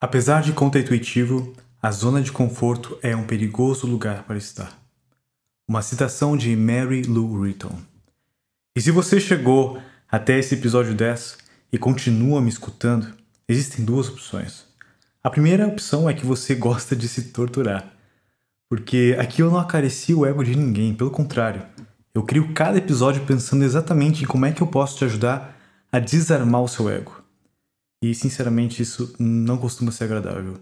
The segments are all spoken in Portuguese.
Apesar de contra-intuitivo, a zona de conforto é um perigoso lugar para estar. Uma citação de Mary Lou Retton. E se você chegou até esse episódio 10 e continua me escutando, existem duas opções. A primeira opção é que você gosta de se torturar. Porque aqui eu não acareci o ego de ninguém, pelo contrário. Eu crio cada episódio pensando exatamente em como é que eu posso te ajudar a desarmar o seu ego. E sinceramente isso não costuma ser agradável.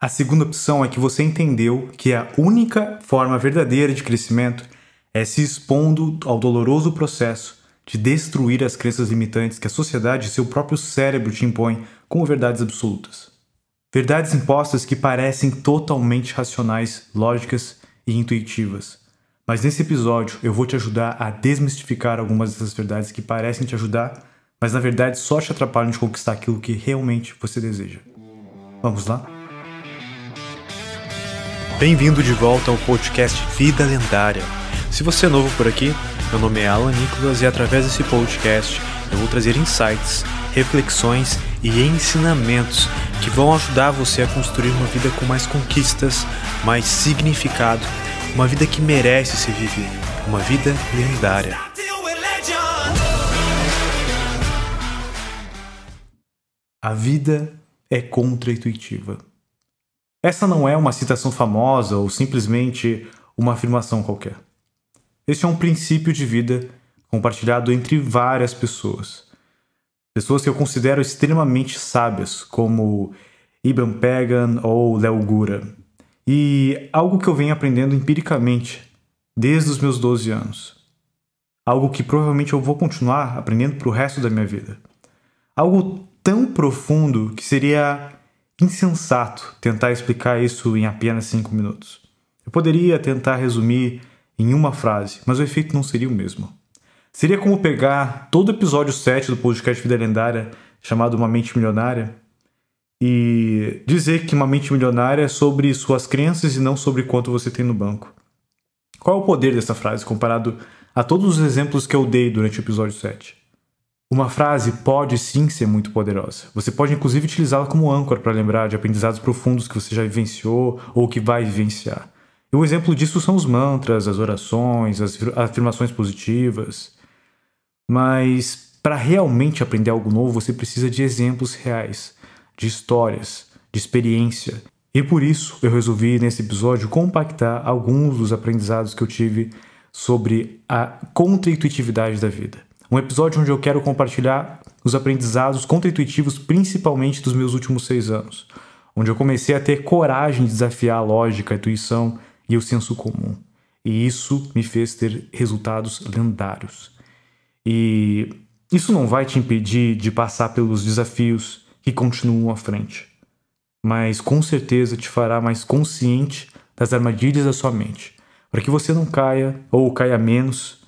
A segunda opção é que você entendeu que a única forma verdadeira de crescimento é se expondo ao doloroso processo de destruir as crenças limitantes que a sociedade e seu próprio cérebro te impõem como verdades absolutas. Verdades impostas que parecem totalmente racionais, lógicas e intuitivas. Mas nesse episódio eu vou te ajudar a desmistificar algumas dessas verdades que parecem te ajudar, mas na verdade só te atrapalham de conquistar aquilo que realmente você deseja. Vamos lá? Bem-vindo de volta ao podcast Vida Lendária. Se você é novo por aqui, meu nome é Alan Nicolas e através desse podcast eu vou trazer insights, reflexões e ensinamentos que vão ajudar você a construir uma vida com mais conquistas, mais significado, uma vida que merece ser vivida, uma vida lendária. A vida é contra-intuitiva. Essa não é uma citação famosa ou simplesmente uma afirmação qualquer. Este é um princípio de vida compartilhado entre várias pessoas. Pessoas que eu considero extremamente sábias, como Ibn Pagan ou Léo Gura. E algo que eu venho aprendendo empiricamente desde os meus 12 anos. Algo que provavelmente eu vou continuar aprendendo para o resto da minha vida. Algo tão profundo que seria insensato tentar explicar isso em apenas 5 minutos. Eu poderia tentar resumir em uma frase, mas o efeito não seria o mesmo. Seria como pegar todo o episódio 7 do podcast Vida Lendária, chamado Uma Mente Milionária, e dizer que uma mente milionária é sobre suas crenças e não sobre quanto você tem no banco. Qual é o poder dessa frase comparado a todos os exemplos que eu dei durante o episódio 7? Uma frase pode sim ser muito poderosa. Você pode inclusive utilizá-la como âncora para lembrar de aprendizados profundos que você já vivenciou ou que vai vivenciar. E um exemplo disso são os mantras, as orações, as afirmações positivas. Mas para realmente aprender algo novo, você precisa de exemplos reais, de histórias, de experiência. E por isso eu resolvi nesse episódio compactar alguns dos aprendizados que eu tive sobre a contra-intuitividade da vida. Um episódio onde eu quero compartilhar os aprendizados contra-intuitivos, principalmente dos meus últimos seis anos, onde eu comecei a ter coragem de desafiar a lógica, a intuição e o senso comum. E isso me fez ter resultados lendários. E isso não vai te impedir de passar pelos desafios que continuam à frente, mas com certeza te fará mais consciente das armadilhas da sua mente, para que você não caia ou caia menos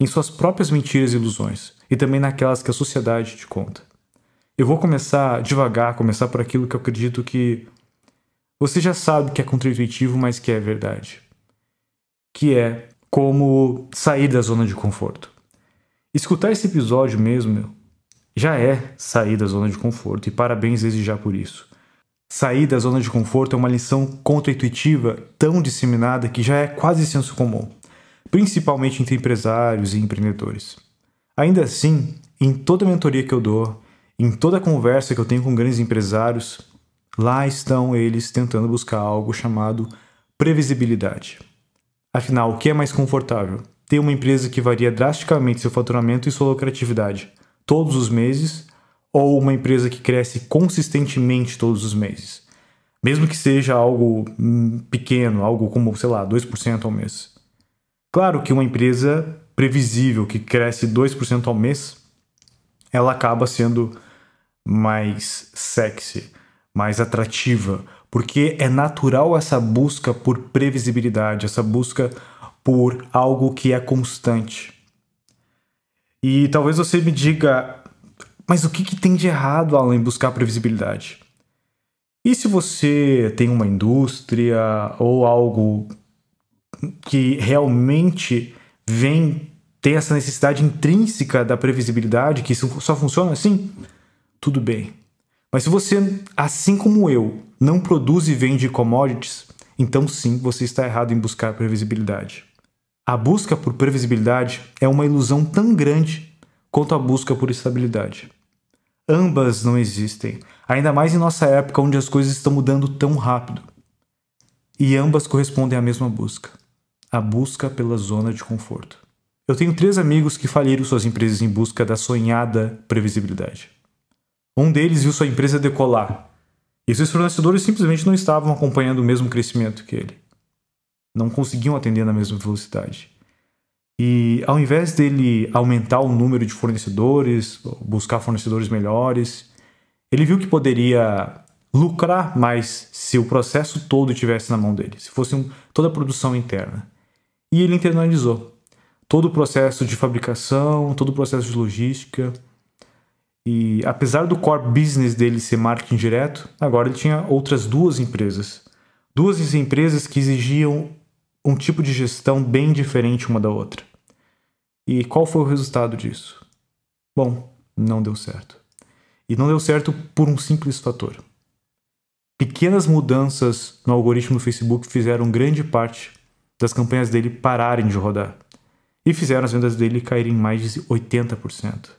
em suas próprias mentiras e ilusões e também naquelas que a sociedade te conta. Eu vou começar devagar, começar por aquilo que eu acredito que você já sabe que é contra-intuitivo, mas que é verdade. Que é como sair da zona de conforto. Escutar esse episódio mesmo já é sair da zona de conforto e parabéns desde já por isso. Sair da zona de conforto é uma lição contra-intuitiva tão disseminada que já é quase senso comum, principalmente entre empresários e empreendedores. Ainda assim, em toda mentoria que eu dou, em toda conversa que eu tenho com grandes empresários, lá estão eles tentando buscar algo chamado previsibilidade. Afinal, o que é mais confortável? ter uma empresa que varia drasticamente seu faturamento e sua lucratividade todos os meses ou uma empresa que cresce consistentemente todos os meses? Mesmo que seja algo hum, pequeno, algo como, sei lá, 2% ao mês. Claro que uma empresa previsível que cresce 2% ao mês, ela acaba sendo mais sexy, mais atrativa, porque é natural essa busca por previsibilidade, essa busca por algo que é constante. E talvez você me diga, mas o que, que tem de errado, Alan, em buscar previsibilidade? E se você tem uma indústria ou algo que realmente vem ter essa necessidade intrínseca da previsibilidade, que isso só funciona assim? Tudo bem. Mas se você, assim como eu, não produz e vende commodities, então sim, você está errado em buscar previsibilidade. A busca por previsibilidade é uma ilusão tão grande quanto a busca por estabilidade. Ambas não existem, ainda mais em nossa época onde as coisas estão mudando tão rápido. E ambas correspondem à mesma busca a busca pela zona de conforto. Eu tenho três amigos que faliram suas empresas em busca da sonhada previsibilidade. Um deles viu sua empresa decolar e seus fornecedores simplesmente não estavam acompanhando o mesmo crescimento que ele. Não conseguiam atender na mesma velocidade. E ao invés dele aumentar o número de fornecedores, buscar fornecedores melhores, ele viu que poderia lucrar mais se o processo todo estivesse na mão dele, se fosse um, toda a produção interna. E ele internalizou todo o processo de fabricação, todo o processo de logística. E apesar do core business dele ser marketing direto, agora ele tinha outras duas empresas. Duas empresas que exigiam um tipo de gestão bem diferente uma da outra. E qual foi o resultado disso? Bom, não deu certo. E não deu certo por um simples fator. Pequenas mudanças no algoritmo do Facebook fizeram grande parte das campanhas dele pararem de rodar e fizeram as vendas dele caírem mais de 80%.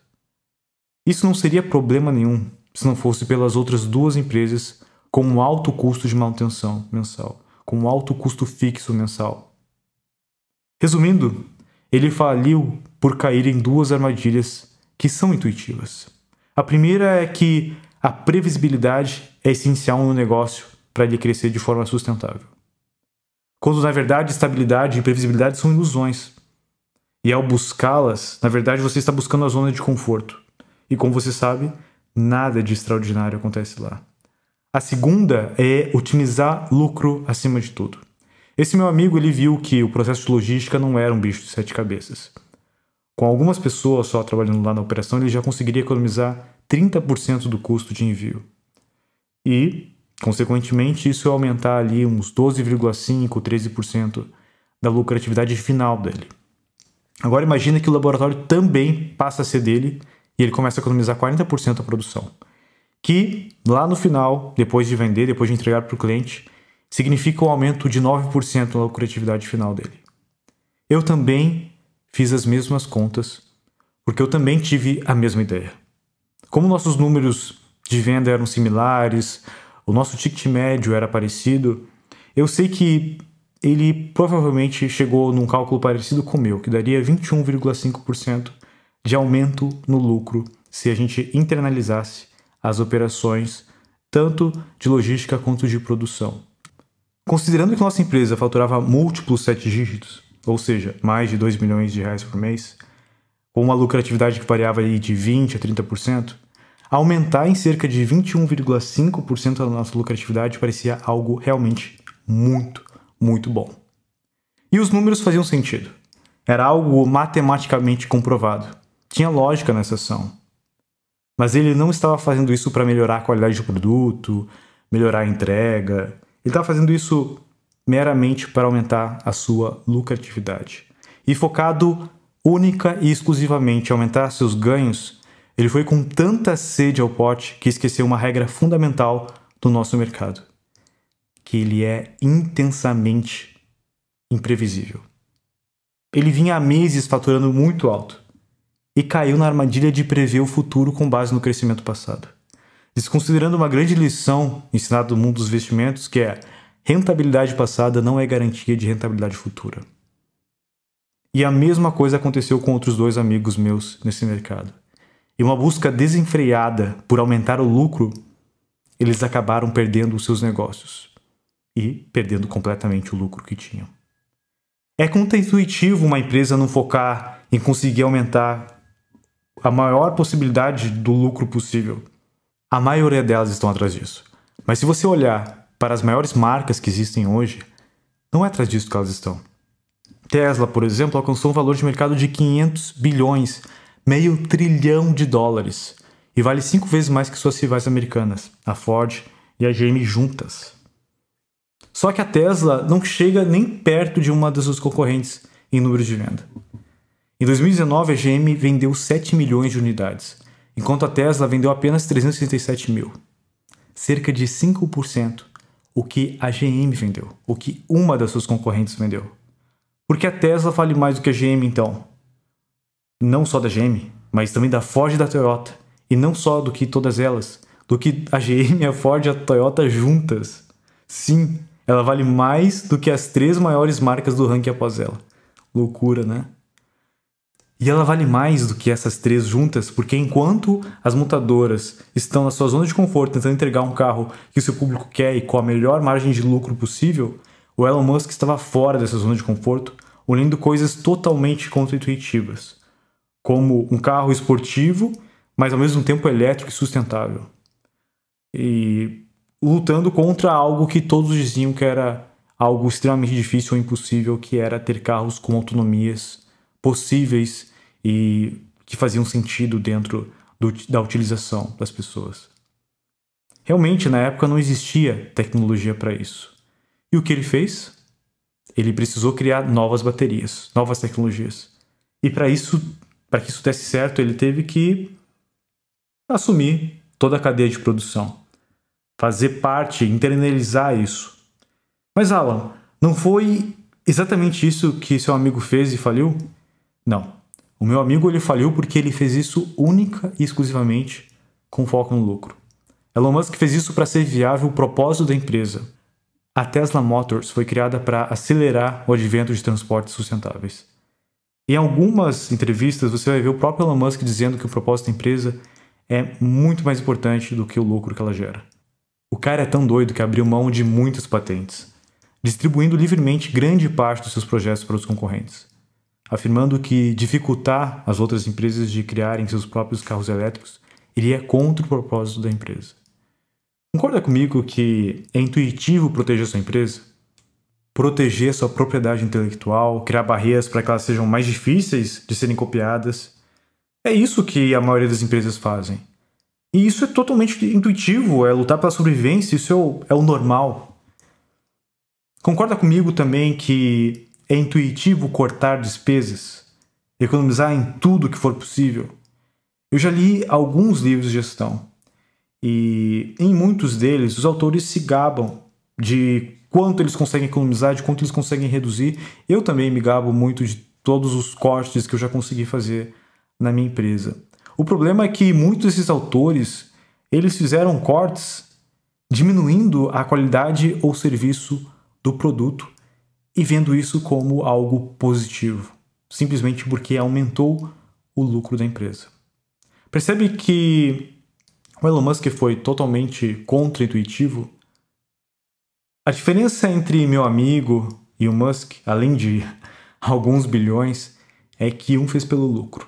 Isso não seria problema nenhum se não fosse pelas outras duas empresas com um alto custo de manutenção mensal, com um alto custo fixo mensal. Resumindo, ele faliu por cair em duas armadilhas que são intuitivas. A primeira é que a previsibilidade é essencial no negócio para ele crescer de forma sustentável. Quando na verdade estabilidade e previsibilidade são ilusões. E ao buscá-las, na verdade você está buscando a zona de conforto. E como você sabe, nada de extraordinário acontece lá. A segunda é otimizar lucro acima de tudo. Esse meu amigo ele viu que o processo de logística não era um bicho de sete cabeças. Com algumas pessoas só trabalhando lá na operação, ele já conseguiria economizar 30% do custo de envio. E, consequentemente, isso aumentar ali uns 12,5%, 13% da lucratividade final dele. Agora imagine que o laboratório também passa a ser dele e ele começa a economizar 40% da produção. Que lá no final, depois de vender, depois de entregar para o cliente, significa um aumento de 9% na lucratividade final dele. Eu também fiz as mesmas contas, porque eu também tive a mesma ideia. Como nossos números de venda eram similares, o nosso ticket médio era parecido, eu sei que ele provavelmente chegou num cálculo parecido com o meu, que daria 21,5% de aumento no lucro se a gente internalizasse as operações tanto de logística quanto de produção. Considerando que nossa empresa faturava múltiplos sete dígitos, ou seja, mais de 2 milhões de reais por mês, com uma lucratividade que variava de 20 a 30%, aumentar em cerca de 21,5% a nossa lucratividade parecia algo realmente muito, muito bom. E os números faziam sentido. Era algo matematicamente comprovado. Tinha lógica nessa ação. Mas ele não estava fazendo isso para melhorar a qualidade do produto, melhorar a entrega. Ele estava fazendo isso meramente para aumentar a sua lucratividade. E focado única e exclusivamente aumentar seus ganhos, ele foi com tanta sede ao pote que esqueceu uma regra fundamental do nosso mercado que ele é intensamente imprevisível. Ele vinha há meses faturando muito alto e caiu na armadilha de prever o futuro com base no crescimento passado. Desconsiderando uma grande lição ensinada no mundo dos investimentos, que é rentabilidade passada não é garantia de rentabilidade futura. E a mesma coisa aconteceu com outros dois amigos meus nesse mercado. E uma busca desenfreada por aumentar o lucro, eles acabaram perdendo os seus negócios e perdendo completamente o lucro que tinham. É contra-intuitivo uma empresa não focar em conseguir aumentar a maior possibilidade do lucro possível. A maioria delas estão atrás disso. Mas se você olhar para as maiores marcas que existem hoje, não é atrás disso que elas estão. Tesla, por exemplo, alcançou um valor de mercado de 500 bilhões, meio trilhão de dólares, e vale cinco vezes mais que suas rivais americanas, a Ford e a GM juntas. Só que a Tesla não chega nem perto de uma das suas concorrentes em número de venda. Em 2019, a GM vendeu 7 milhões de unidades, enquanto a Tesla vendeu apenas 367 mil. cerca de 5% o que a GM vendeu, o que uma das suas concorrentes vendeu. Porque a Tesla vale mais do que a GM então? Não só da GM, mas também da Ford e da Toyota. E não só do que todas elas, do que a GM, a Ford e a Toyota juntas. Sim, ela vale mais do que as três maiores marcas do ranking após ela. Loucura, né? E ela vale mais do que essas três juntas, porque enquanto as montadoras estão na sua zona de conforto tentando entregar um carro que o seu público quer e com a melhor margem de lucro possível, o Elon Musk estava fora dessa zona de conforto, olhando coisas totalmente contra-intuitivas, como um carro esportivo, mas ao mesmo tempo elétrico e sustentável. E lutando contra algo que todos diziam que era algo extremamente difícil ou impossível, que era ter carros com autonomias possíveis e que faziam sentido dentro do, da utilização das pessoas. Realmente, na época, não existia tecnologia para isso. E o que ele fez? Ele precisou criar novas baterias, novas tecnologias. E para isso, para que isso desse certo, ele teve que assumir toda a cadeia de produção, fazer parte, internalizar isso. Mas Alan, não foi exatamente isso que seu amigo fez e faliu? Não. O meu amigo ele faliu porque ele fez isso única e exclusivamente com foco no lucro. Elon Musk fez isso para ser viável o propósito da empresa. A Tesla Motors foi criada para acelerar o advento de transportes sustentáveis. Em algumas entrevistas você vai ver o próprio Elon Musk dizendo que o propósito da empresa é muito mais importante do que o lucro que ela gera. O cara é tão doido que abriu mão de muitas patentes, distribuindo livremente grande parte dos seus projetos para os concorrentes afirmando que dificultar as outras empresas de criarem seus próprios carros elétricos iria contra o propósito da empresa. Concorda comigo que é intuitivo proteger sua empresa? Proteger sua propriedade intelectual, criar barreiras para que elas sejam mais difíceis de serem copiadas. É isso que a maioria das empresas fazem. E isso é totalmente intuitivo, é lutar pela sobrevivência, isso é o, é o normal. Concorda comigo também que é intuitivo cortar despesas, economizar em tudo que for possível. Eu já li alguns livros de gestão e em muitos deles os autores se gabam de quanto eles conseguem economizar, de quanto eles conseguem reduzir. Eu também me gabo muito de todos os cortes que eu já consegui fazer na minha empresa. O problema é que muitos desses autores eles fizeram cortes diminuindo a qualidade ou serviço do produto e vendo isso como algo positivo, simplesmente porque aumentou o lucro da empresa. Percebe que o Elon Musk foi totalmente contra-intuitivo? A diferença entre meu amigo e o Musk, além de alguns bilhões, é que um fez pelo lucro,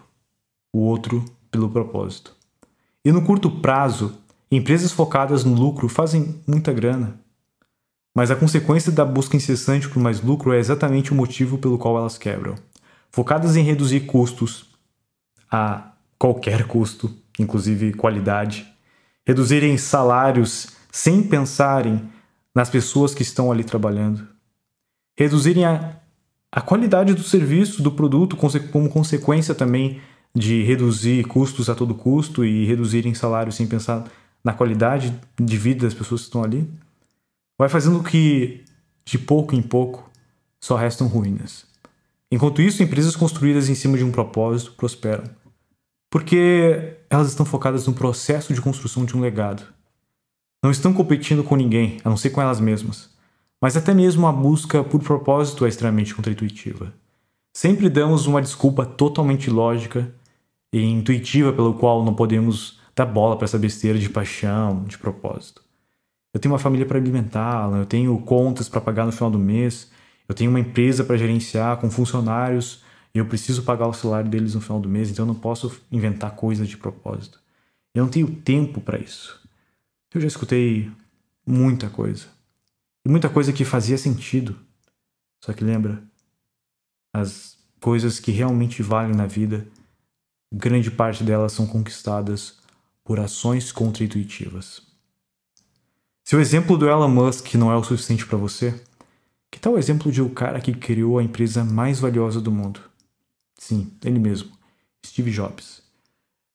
o outro pelo propósito. E no curto prazo, empresas focadas no lucro fazem muita grana, mas a consequência da busca incessante por mais lucro é exatamente o motivo pelo qual elas quebram. Focadas em reduzir custos a qualquer custo, inclusive qualidade, reduzirem salários sem pensarem nas pessoas que estão ali trabalhando, reduzirem a, a qualidade do serviço, do produto, como consequência também de reduzir custos a todo custo e reduzirem salários sem pensar na qualidade de vida das pessoas que estão ali vai fazendo que, de pouco em pouco, só restam ruínas. Enquanto isso, empresas construídas em cima de um propósito prosperam. Porque elas estão focadas no processo de construção de um legado. Não estão competindo com ninguém, a não ser com elas mesmas. Mas até mesmo a busca por propósito é extremamente contraintuitiva. Sempre damos uma desculpa totalmente lógica e intuitiva pelo qual não podemos dar bola para essa besteira de paixão, de propósito eu tenho uma família para alimentá-la, eu tenho contas para pagar no final do mês, eu tenho uma empresa para gerenciar com funcionários eu preciso pagar o salário deles no final do mês, então eu não posso inventar coisas de propósito. Eu não tenho tempo para isso. Eu já escutei muita coisa. E muita coisa que fazia sentido. Só que lembra, as coisas que realmente valem na vida, grande parte delas são conquistadas por ações contra-intuitivas. Se o exemplo do Elon Musk não é o suficiente para você, que tal o exemplo de um cara que criou a empresa mais valiosa do mundo? Sim, ele mesmo, Steve Jobs.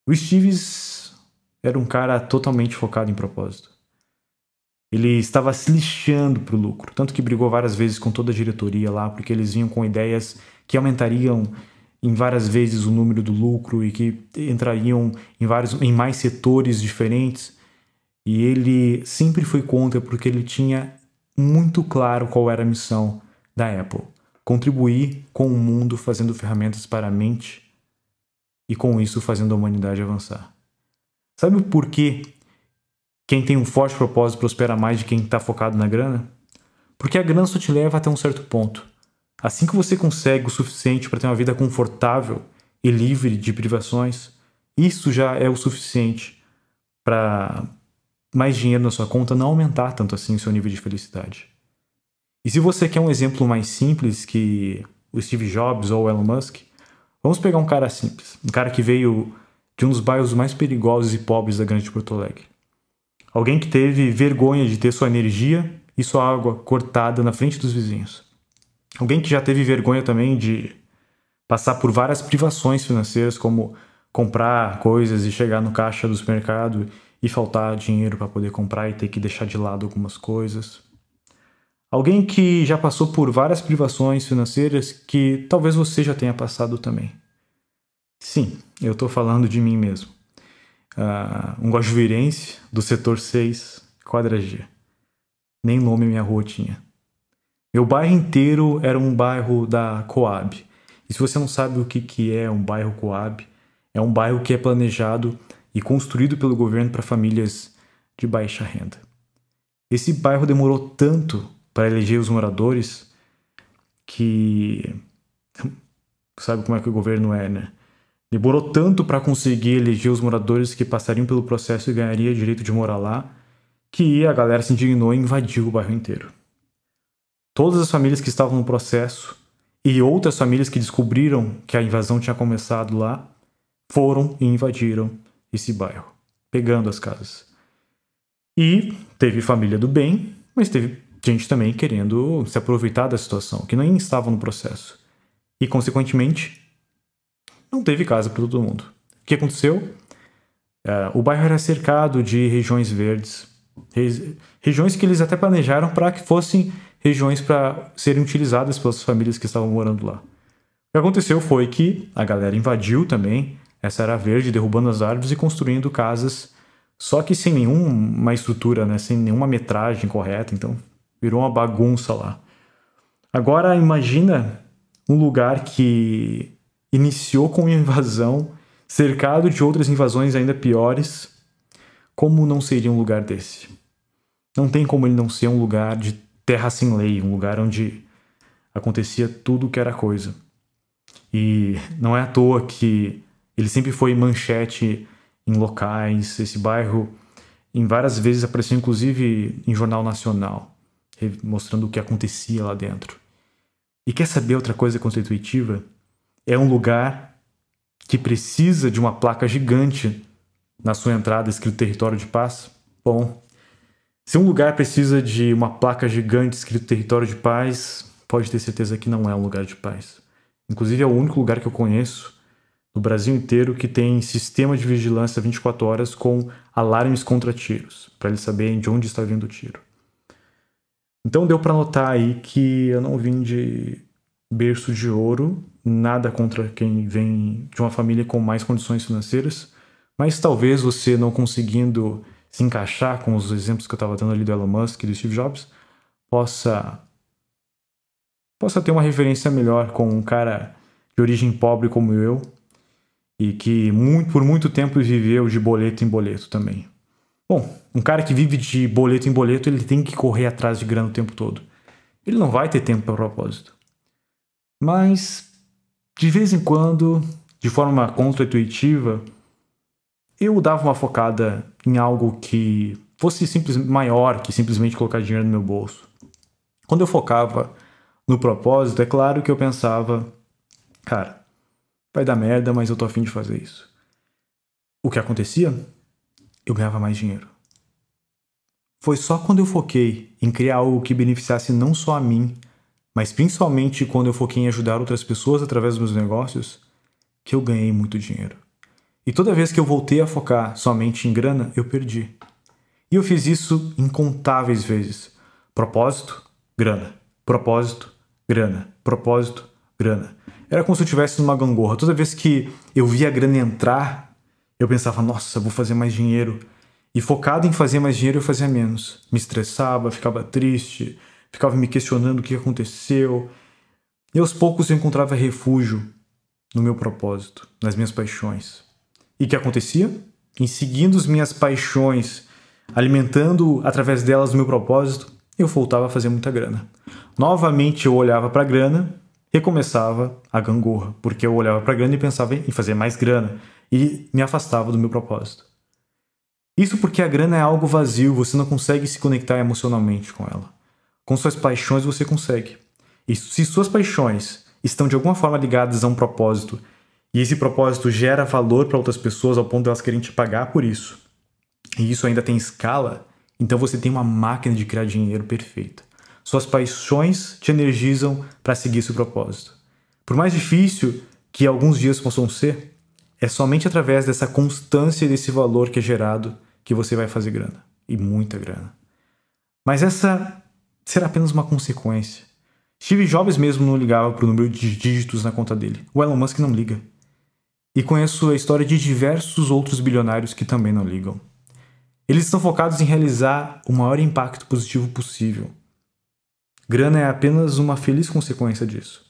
O Steve era um cara totalmente focado em propósito. Ele estava se lixando para o lucro, tanto que brigou várias vezes com toda a diretoria lá, porque eles vinham com ideias que aumentariam em várias vezes o número do lucro e que entrariam em vários em mais setores diferentes. E ele sempre foi contra porque ele tinha muito claro qual era a missão da Apple: contribuir com o mundo fazendo ferramentas para a mente e com isso fazendo a humanidade avançar. Sabe por que quem tem um forte propósito prospera mais de quem está focado na grana? Porque a grana só te leva até um certo ponto. Assim que você consegue o suficiente para ter uma vida confortável e livre de privações, isso já é o suficiente para mais dinheiro na sua conta não aumentar tanto assim o seu nível de felicidade. E se você quer um exemplo mais simples que o Steve Jobs ou o Elon Musk, vamos pegar um cara simples, um cara que veio de um dos bairros mais perigosos e pobres da Grande Porto Alegre. Alguém que teve vergonha de ter sua energia e sua água cortada na frente dos vizinhos. Alguém que já teve vergonha também de passar por várias privações financeiras, como comprar coisas e chegar no caixa do supermercado e faltar dinheiro para poder comprar e ter que deixar de lado algumas coisas. Alguém que já passou por várias privações financeiras que talvez você já tenha passado também. Sim, eu estou falando de mim mesmo uh, um guajuvirense do setor 6, quadra G. Nem nome minha rua tinha. Meu bairro inteiro era um bairro da Coab. E se você não sabe o que, que é um bairro Coab, é um bairro que é planejado e construído pelo governo para famílias de baixa renda. Esse bairro demorou tanto para eleger os moradores que. Sabe como é que o governo é, né? Demorou tanto para conseguir eleger os moradores que passariam pelo processo e ganharia direito de morar lá, que a galera se indignou e invadiu o bairro inteiro. Todas as famílias que estavam no processo e outras famílias que descobriram que a invasão tinha começado lá foram e invadiram esse bairro, pegando as casas. E teve família do bem, mas teve gente também querendo se aproveitar da situação, que nem estava no processo. E, consequentemente, não teve casa para todo mundo. O que aconteceu? Uh, o bairro era cercado de regiões verdes, regiões que eles até planejaram para que fossem regiões para serem utilizadas pelas famílias que estavam morando lá. O que aconteceu foi que a galera invadiu também essa área verde, derrubando as árvores e construindo casas, só que sem nenhuma estrutura, né, sem nenhuma metragem correta, então virou uma bagunça lá. Agora imagina um lugar que iniciou com uma invasão, cercado de outras invasões ainda piores. Como não seria um lugar desse? Não tem como ele não ser um lugar de terra sem lei, um lugar onde acontecia tudo que era coisa. E não é à toa que ele sempre foi manchete em locais, esse bairro em várias vezes apareceu inclusive em jornal nacional, mostrando o que acontecia lá dentro. E quer saber outra coisa constitutiva? é um lugar que precisa de uma placa gigante na sua entrada escrito território de paz? Bom, se um lugar precisa de uma placa gigante escrito território de paz, pode ter certeza que não é um lugar de paz. Inclusive é o único lugar que eu conheço no Brasil inteiro que tem sistema de vigilância 24 horas com alarmes contra tiros, para eles saberem de onde está vindo o tiro. Então deu para notar aí que eu não vim de berço de ouro, nada contra quem vem de uma família com mais condições financeiras, mas talvez você não conseguindo se encaixar com os exemplos que eu estava dando ali do Elon Musk e do Steve Jobs, possa possa ter uma referência melhor com um cara de origem pobre como eu e que muito, por muito tempo viveu de boleto em boleto também. Bom, um cara que vive de boleto em boleto, ele tem que correr atrás de grana o tempo todo. Ele não vai ter tempo para propósito. Mas, de vez em quando, de forma contra-intuitiva, eu dava uma focada em algo que fosse simples, maior que simplesmente colocar dinheiro no meu bolso. Quando eu focava no propósito, é claro que eu pensava, cara, vai dar merda, mas eu tô afim de fazer isso. O que acontecia? Eu ganhava mais dinheiro. Foi só quando eu foquei em criar algo que beneficiasse não só a mim, mas principalmente quando eu foquei em ajudar outras pessoas através dos meus negócios, que eu ganhei muito dinheiro. E toda vez que eu voltei a focar somente em grana, eu perdi. E eu fiz isso incontáveis vezes. Propósito, grana. Propósito, grana. Propósito, grana. Era como se eu estivesse numa gangorra. Toda vez que eu via a grana entrar, eu pensava, nossa, vou fazer mais dinheiro. E focado em fazer mais dinheiro, eu fazia menos. Me estressava, ficava triste, ficava me questionando o que aconteceu. E aos poucos eu encontrava refúgio no meu propósito, nas minhas paixões. E o que acontecia? Em seguindo as minhas paixões, alimentando através delas o meu propósito, eu voltava a fazer muita grana. Novamente eu olhava para a grana, recomeçava a gangorra, porque eu olhava para a grana e pensava em fazer mais grana e me afastava do meu propósito. Isso porque a grana é algo vazio, você não consegue se conectar emocionalmente com ela. Com suas paixões você consegue. E se suas paixões estão de alguma forma ligadas a um propósito e esse propósito gera valor para outras pessoas ao ponto de elas querem te pagar por isso, e isso ainda tem escala, então você tem uma máquina de criar dinheiro perfeita. Suas paixões te energizam para seguir esse propósito. Por mais difícil que alguns dias possam ser, é somente através dessa constância e desse valor que é gerado que você vai fazer grana. E muita grana. Mas essa será apenas uma consequência. Steve Jobs mesmo não ligava para o número de dígitos na conta dele. O Elon Musk não liga. E conheço a história de diversos outros bilionários que também não ligam. Eles estão focados em realizar o maior impacto positivo possível. Grana é apenas uma feliz consequência disso.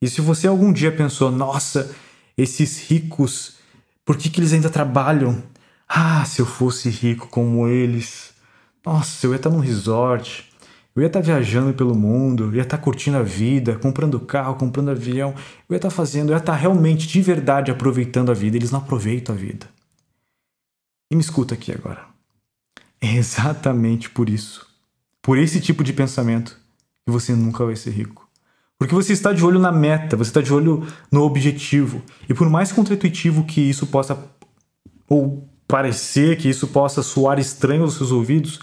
E se você algum dia pensou, nossa, esses ricos, por que, que eles ainda trabalham? Ah, se eu fosse rico como eles. Nossa, eu ia estar num resort, eu ia estar viajando pelo mundo, eu ia estar curtindo a vida, comprando carro, comprando avião, eu ia estar fazendo, eu ia estar realmente de verdade aproveitando a vida. Eles não aproveitam a vida. E me escuta aqui agora. É exatamente por isso, por esse tipo de pensamento, que você nunca vai ser rico. Porque você está de olho na meta, você está de olho no objetivo. E por mais contra-intuitivo que isso possa ou parecer, que isso possa soar estranho aos seus ouvidos,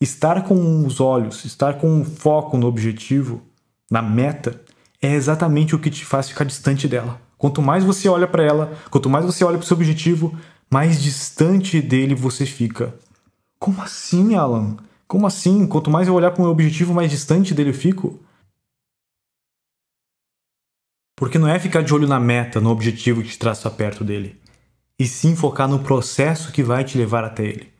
estar com os olhos, estar com um foco no objetivo, na meta, é exatamente o que te faz ficar distante dela. Quanto mais você olha para ela, quanto mais você olha para o seu objetivo, mais distante dele você fica. Como assim, Alan? Como assim? Quanto mais eu olhar para o meu objetivo, mais distante dele eu fico? Porque não é ficar de olho na meta, no objetivo que te traz para perto dele, e sim focar no processo que vai te levar até ele.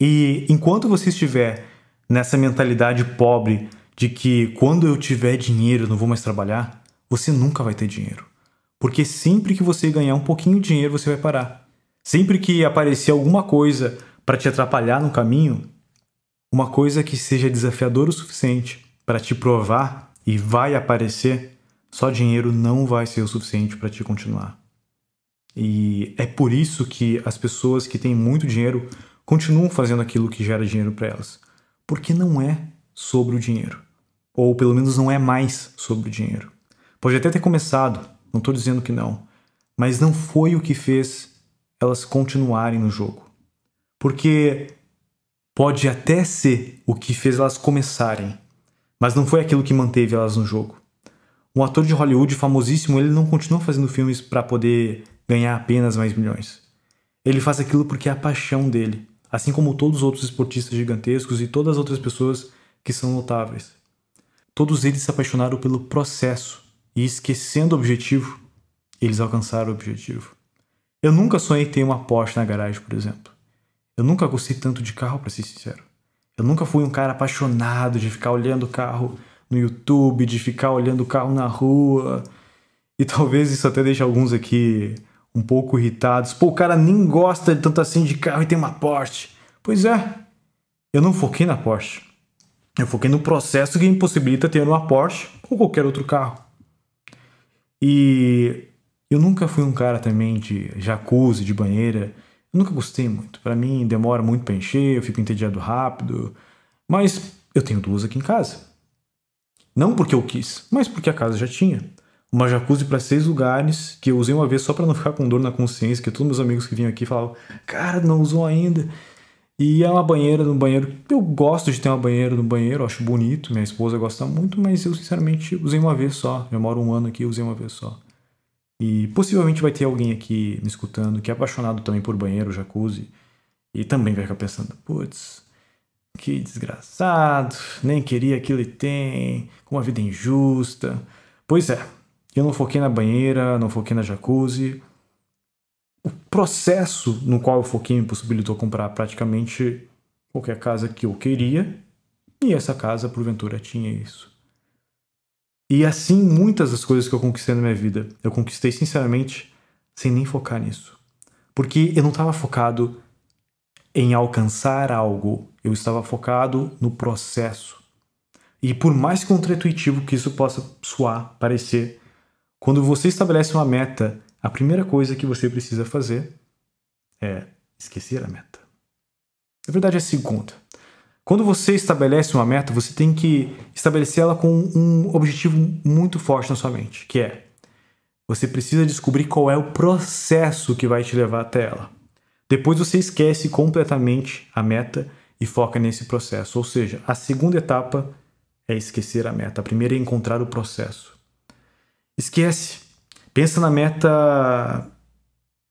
E enquanto você estiver nessa mentalidade pobre de que quando eu tiver dinheiro eu não vou mais trabalhar, você nunca vai ter dinheiro. Porque sempre que você ganhar um pouquinho de dinheiro, você vai parar. Sempre que aparecer alguma coisa para te atrapalhar no caminho, uma coisa que seja desafiadora o suficiente para te provar e vai aparecer, só dinheiro não vai ser o suficiente para te continuar. E é por isso que as pessoas que têm muito dinheiro continuam fazendo aquilo que gera dinheiro para elas, porque não é sobre o dinheiro, ou pelo menos não é mais sobre o dinheiro. Pode até ter começado, não estou dizendo que não, mas não foi o que fez elas continuarem no jogo. Porque pode até ser o que fez elas começarem, mas não foi aquilo que manteve elas no jogo. Um ator de Hollywood famosíssimo, ele não continua fazendo filmes para poder ganhar apenas mais milhões. Ele faz aquilo porque é a paixão dele, assim como todos os outros esportistas gigantescos e todas as outras pessoas que são notáveis. Todos eles se apaixonaram pelo processo e, esquecendo o objetivo, eles alcançaram o objetivo. Eu nunca sonhei ter uma Porsche na garagem, por exemplo. Eu nunca gostei tanto de carro, para ser sincero. Eu nunca fui um cara apaixonado de ficar olhando o carro no YouTube, de ficar olhando o carro na rua. E talvez isso até deixe alguns aqui um pouco irritados. Pô, o cara nem gosta tanto assim de carro e tem uma Porsche. Pois é, eu não foquei na Porsche. Eu foquei no processo que impossibilita ter uma Porsche ou qualquer outro carro. E eu nunca fui um cara também de jacuzzi, de banheira. Eu nunca gostei muito. Para mim demora muito para encher, eu fico entediado rápido. Mas eu tenho duas aqui em casa. Não porque eu quis, mas porque a casa já tinha. Uma jacuzzi para seis lugares, que eu usei uma vez só para não ficar com dor na consciência, que todos meus amigos que vinham aqui falavam, cara, não usou ainda. E é uma banheira no banheiro. Eu gosto de ter uma banheira no banheiro, acho bonito, minha esposa gosta muito, mas eu sinceramente usei uma vez só. Já moro um ano aqui, usei uma vez só. E possivelmente vai ter alguém aqui me escutando que é apaixonado também por banheiro, jacuzzi, e também vai ficar pensando, putz, que desgraçado, nem queria aquilo e tem, com uma vida injusta. Pois é, eu não foquei na banheira, não foquei na jacuzzi. O processo no qual eu foquei me possibilitou comprar praticamente qualquer casa que eu queria, e essa casa, porventura, tinha isso. E assim, muitas das coisas que eu conquistei na minha vida, eu conquistei sinceramente sem nem focar nisso. Porque eu não estava focado em alcançar algo, eu estava focado no processo. E por mais contra-intuitivo que isso possa soar, parecer, quando você estabelece uma meta, a primeira coisa que você precisa fazer é esquecer a meta. Na verdade, é a segunda. Quando você estabelece uma meta, você tem que estabelecer ela com um objetivo muito forte na sua mente, que é você precisa descobrir qual é o processo que vai te levar até ela. Depois você esquece completamente a meta e foca nesse processo. Ou seja, a segunda etapa é esquecer a meta. A primeira é encontrar o processo. Esquece. Pensa na meta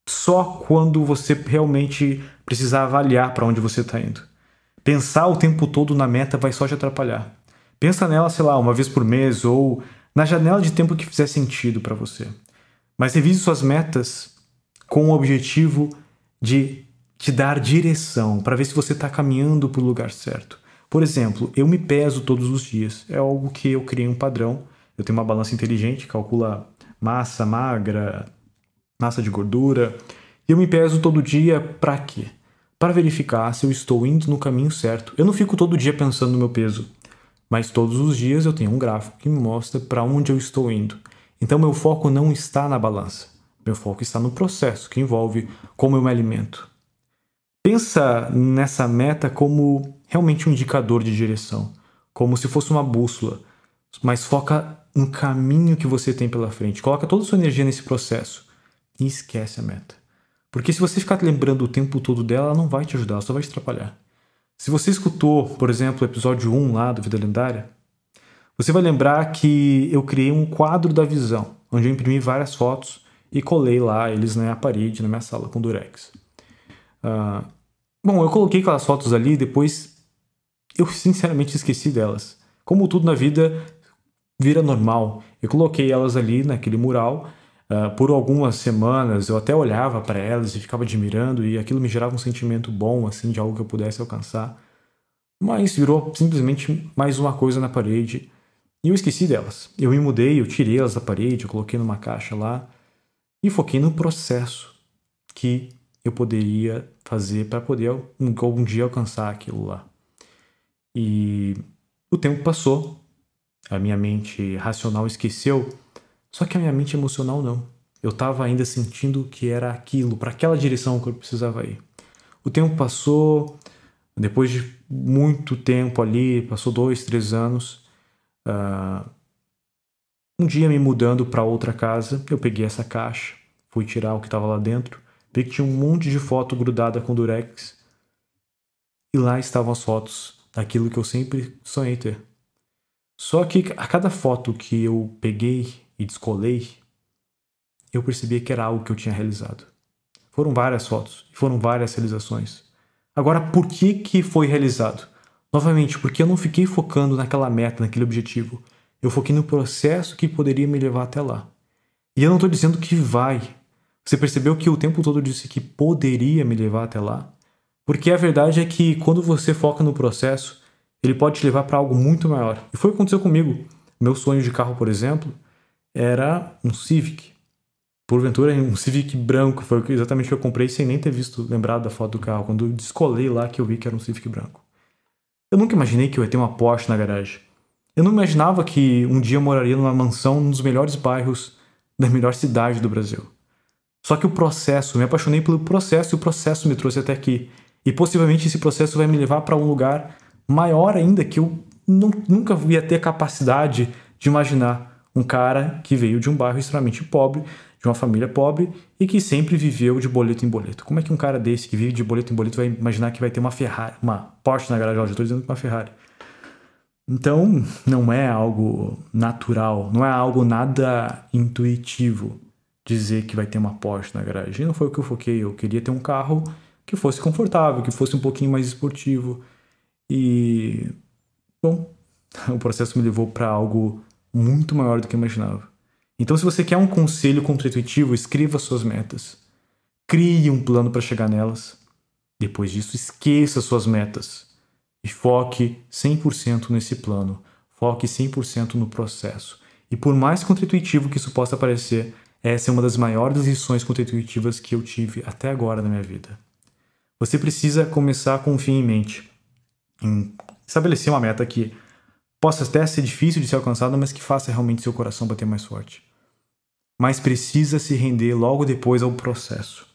só quando você realmente precisar avaliar para onde você está indo. Pensar o tempo todo na meta vai só te atrapalhar. Pensa nela, sei lá, uma vez por mês ou na janela de tempo que fizer sentido para você. Mas revise suas metas com o objetivo de te dar direção, para ver se você está caminhando para o lugar certo. Por exemplo, eu me peso todos os dias. É algo que eu criei um padrão. Eu tenho uma balança inteligente, calcula massa magra, massa de gordura. E eu me peso todo dia para quê? Para verificar se eu estou indo no caminho certo. Eu não fico todo dia pensando no meu peso, mas todos os dias eu tenho um gráfico que me mostra para onde eu estou indo. Então meu foco não está na balança. Meu foco está no processo que envolve como eu me alimento. Pensa nessa meta como realmente um indicador de direção, como se fosse uma bússola, mas foca no caminho que você tem pela frente. Coloca toda a sua energia nesse processo e esquece a meta. Porque se você ficar lembrando o tempo todo dela, ela não vai te ajudar, ela só vai te atrapalhar. Se você escutou, por exemplo, o episódio 1 lá do Vida Lendária, você vai lembrar que eu criei um quadro da visão, onde eu imprimi várias fotos e colei lá eles na parede, na minha sala com durex. Uh, bom, eu coloquei aquelas fotos ali e depois eu sinceramente esqueci delas. Como tudo na vida vira normal, eu coloquei elas ali naquele mural. Uh, por algumas semanas eu até olhava para elas e ficava admirando e aquilo me gerava um sentimento bom assim de algo que eu pudesse alcançar. Mas virou simplesmente mais uma coisa na parede e eu esqueci delas. Eu me mudei, eu tirei elas da parede, eu coloquei numa caixa lá e foquei no processo que eu poderia fazer para poder algum dia alcançar aquilo lá. E o tempo passou, a minha mente racional esqueceu, só que a minha mente emocional não. Eu estava ainda sentindo que era aquilo, para aquela direção que eu precisava ir. O tempo passou, depois de muito tempo ali, passou dois, três anos. Uh, um dia, me mudando para outra casa, eu peguei essa caixa, fui tirar o que estava lá dentro, vi que tinha um monte de foto grudada com durex. E lá estavam as fotos daquilo que eu sempre sonhei ter. Só que a cada foto que eu peguei e descolei, eu percebi que era algo que eu tinha realizado. Foram várias fotos, foram várias realizações. Agora, por que que foi realizado? Novamente, porque eu não fiquei focando naquela meta, naquele objetivo. Eu foquei no processo que poderia me levar até lá. E eu não estou dizendo que vai. Você percebeu que o tempo todo eu disse que poderia me levar até lá? Porque a verdade é que quando você foca no processo, ele pode te levar para algo muito maior. E foi o que aconteceu comigo. Meu sonho de carro, por exemplo, era um Civic. Porventura, um Civic branco. Foi exatamente o que eu comprei sem nem ter visto, lembrado da foto do carro. Quando eu descolei lá que eu vi que era um Civic branco. Eu nunca imaginei que eu ia ter uma Porsche na garagem. Eu não imaginava que um dia eu moraria numa mansão num dos melhores bairros da melhor cidade do Brasil. Só que o processo, me apaixonei pelo processo e o processo me trouxe até aqui. E possivelmente esse processo vai me levar para um lugar maior ainda que eu não, nunca ia ter capacidade de imaginar. Um cara que veio de um bairro extremamente pobre, de uma família pobre e que sempre viveu de boleto em boleto. Como é que um cara desse que vive de boleto em boleto vai imaginar que vai ter uma Ferrari, uma Porsche na garagem? Eu estou dizendo que uma Ferrari. Então, não é algo natural, não é algo nada intuitivo dizer que vai ter uma Porsche na garagem. Não foi o que eu foquei, eu queria ter um carro que fosse confortável, que fosse um pouquinho mais esportivo. E bom, o processo me levou para algo muito maior do que eu imaginava. Então, se você quer um conselho contra-intuitivo, escreva suas metas. Crie um plano para chegar nelas. Depois disso, esqueça suas metas e foque 100% nesse plano. Foque 100% no processo. E por mais contra-intuitivo que isso possa parecer, essa é uma das maiores lições contra-intuitivas que eu tive até agora na minha vida. Você precisa começar com um fim em mente, em estabelecer uma meta que possa até ser difícil de ser alcançada, mas que faça realmente seu coração bater mais forte. Mas precisa se render logo depois ao processo.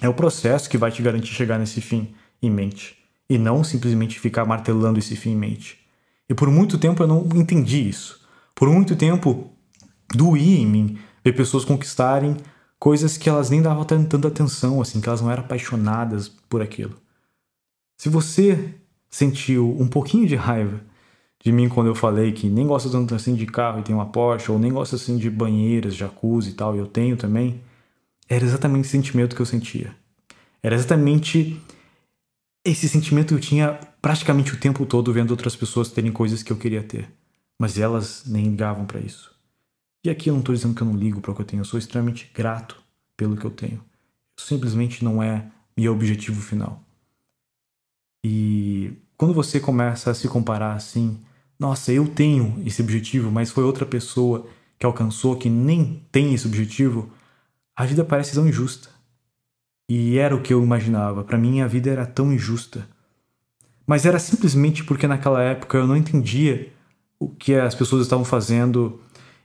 É o processo que vai te garantir chegar nesse fim em mente, e não simplesmente ficar martelando esse fim em mente. E por muito tempo eu não entendi isso. Por muito tempo doía em mim ver pessoas conquistarem coisas que elas nem davam tanta atenção, assim, que elas não eram apaixonadas por aquilo. Se você sentiu um pouquinho de raiva de mim quando eu falei que nem gosto tanto assim de carro e tem uma Porsche, ou nem gosto assim de banheiras, jacuzzi e tal, e eu tenho também, era exatamente esse sentimento que eu sentia. Era exatamente esse sentimento que eu tinha praticamente o tempo todo vendo outras pessoas terem coisas que eu queria ter, mas elas nem ligavam para isso. E aqui eu não estou dizendo que eu não ligo para o que eu tenho, eu sou extremamente grato pelo que eu tenho. Simplesmente não é meu objetivo final. E quando você começa a se comparar assim, nossa, eu tenho esse objetivo, mas foi outra pessoa que alcançou que nem tem esse objetivo, a vida parece tão injusta. E era o que eu imaginava. Para mim, a vida era tão injusta. Mas era simplesmente porque naquela época eu não entendia o que as pessoas estavam fazendo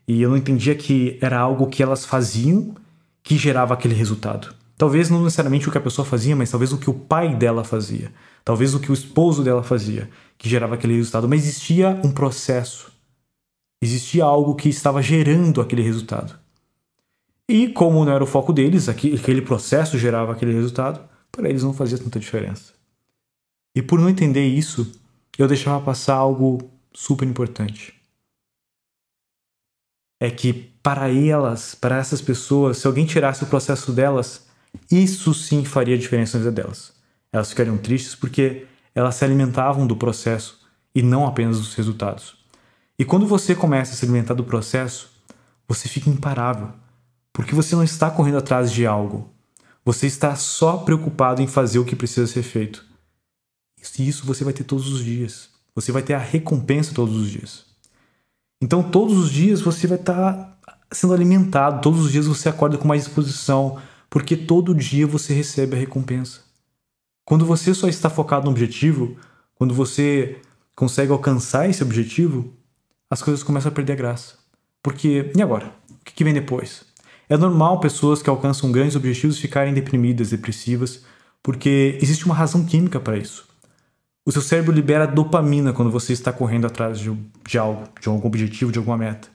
e eu não entendia que era algo que elas faziam que gerava aquele resultado. Talvez não necessariamente o que a pessoa fazia, mas talvez o que o pai dela fazia. Talvez o que o esposo dela fazia, que gerava aquele resultado. Mas existia um processo. Existia algo que estava gerando aquele resultado. E como não era o foco deles, aquele processo gerava aquele resultado, para eles não fazia tanta diferença. E por não entender isso, eu deixava passar algo super importante. É que para elas, para essas pessoas, se alguém tirasse o processo delas, isso sim faria diferença na vida delas. Elas ficariam tristes porque elas se alimentavam do processo e não apenas dos resultados. E quando você começa a se alimentar do processo, você fica imparável, porque você não está correndo atrás de algo. Você está só preocupado em fazer o que precisa ser feito. E isso você vai ter todos os dias. Você vai ter a recompensa todos os dias. Então, todos os dias você vai estar sendo alimentado, todos os dias você acorda com mais disposição, porque todo dia você recebe a recompensa. Quando você só está focado no objetivo, quando você consegue alcançar esse objetivo, as coisas começam a perder a graça. Porque, e agora? O que vem depois? É normal pessoas que alcançam grandes objetivos ficarem deprimidas, depressivas, porque existe uma razão química para isso. O seu cérebro libera dopamina quando você está correndo atrás de, de algo, de algum objetivo, de alguma meta.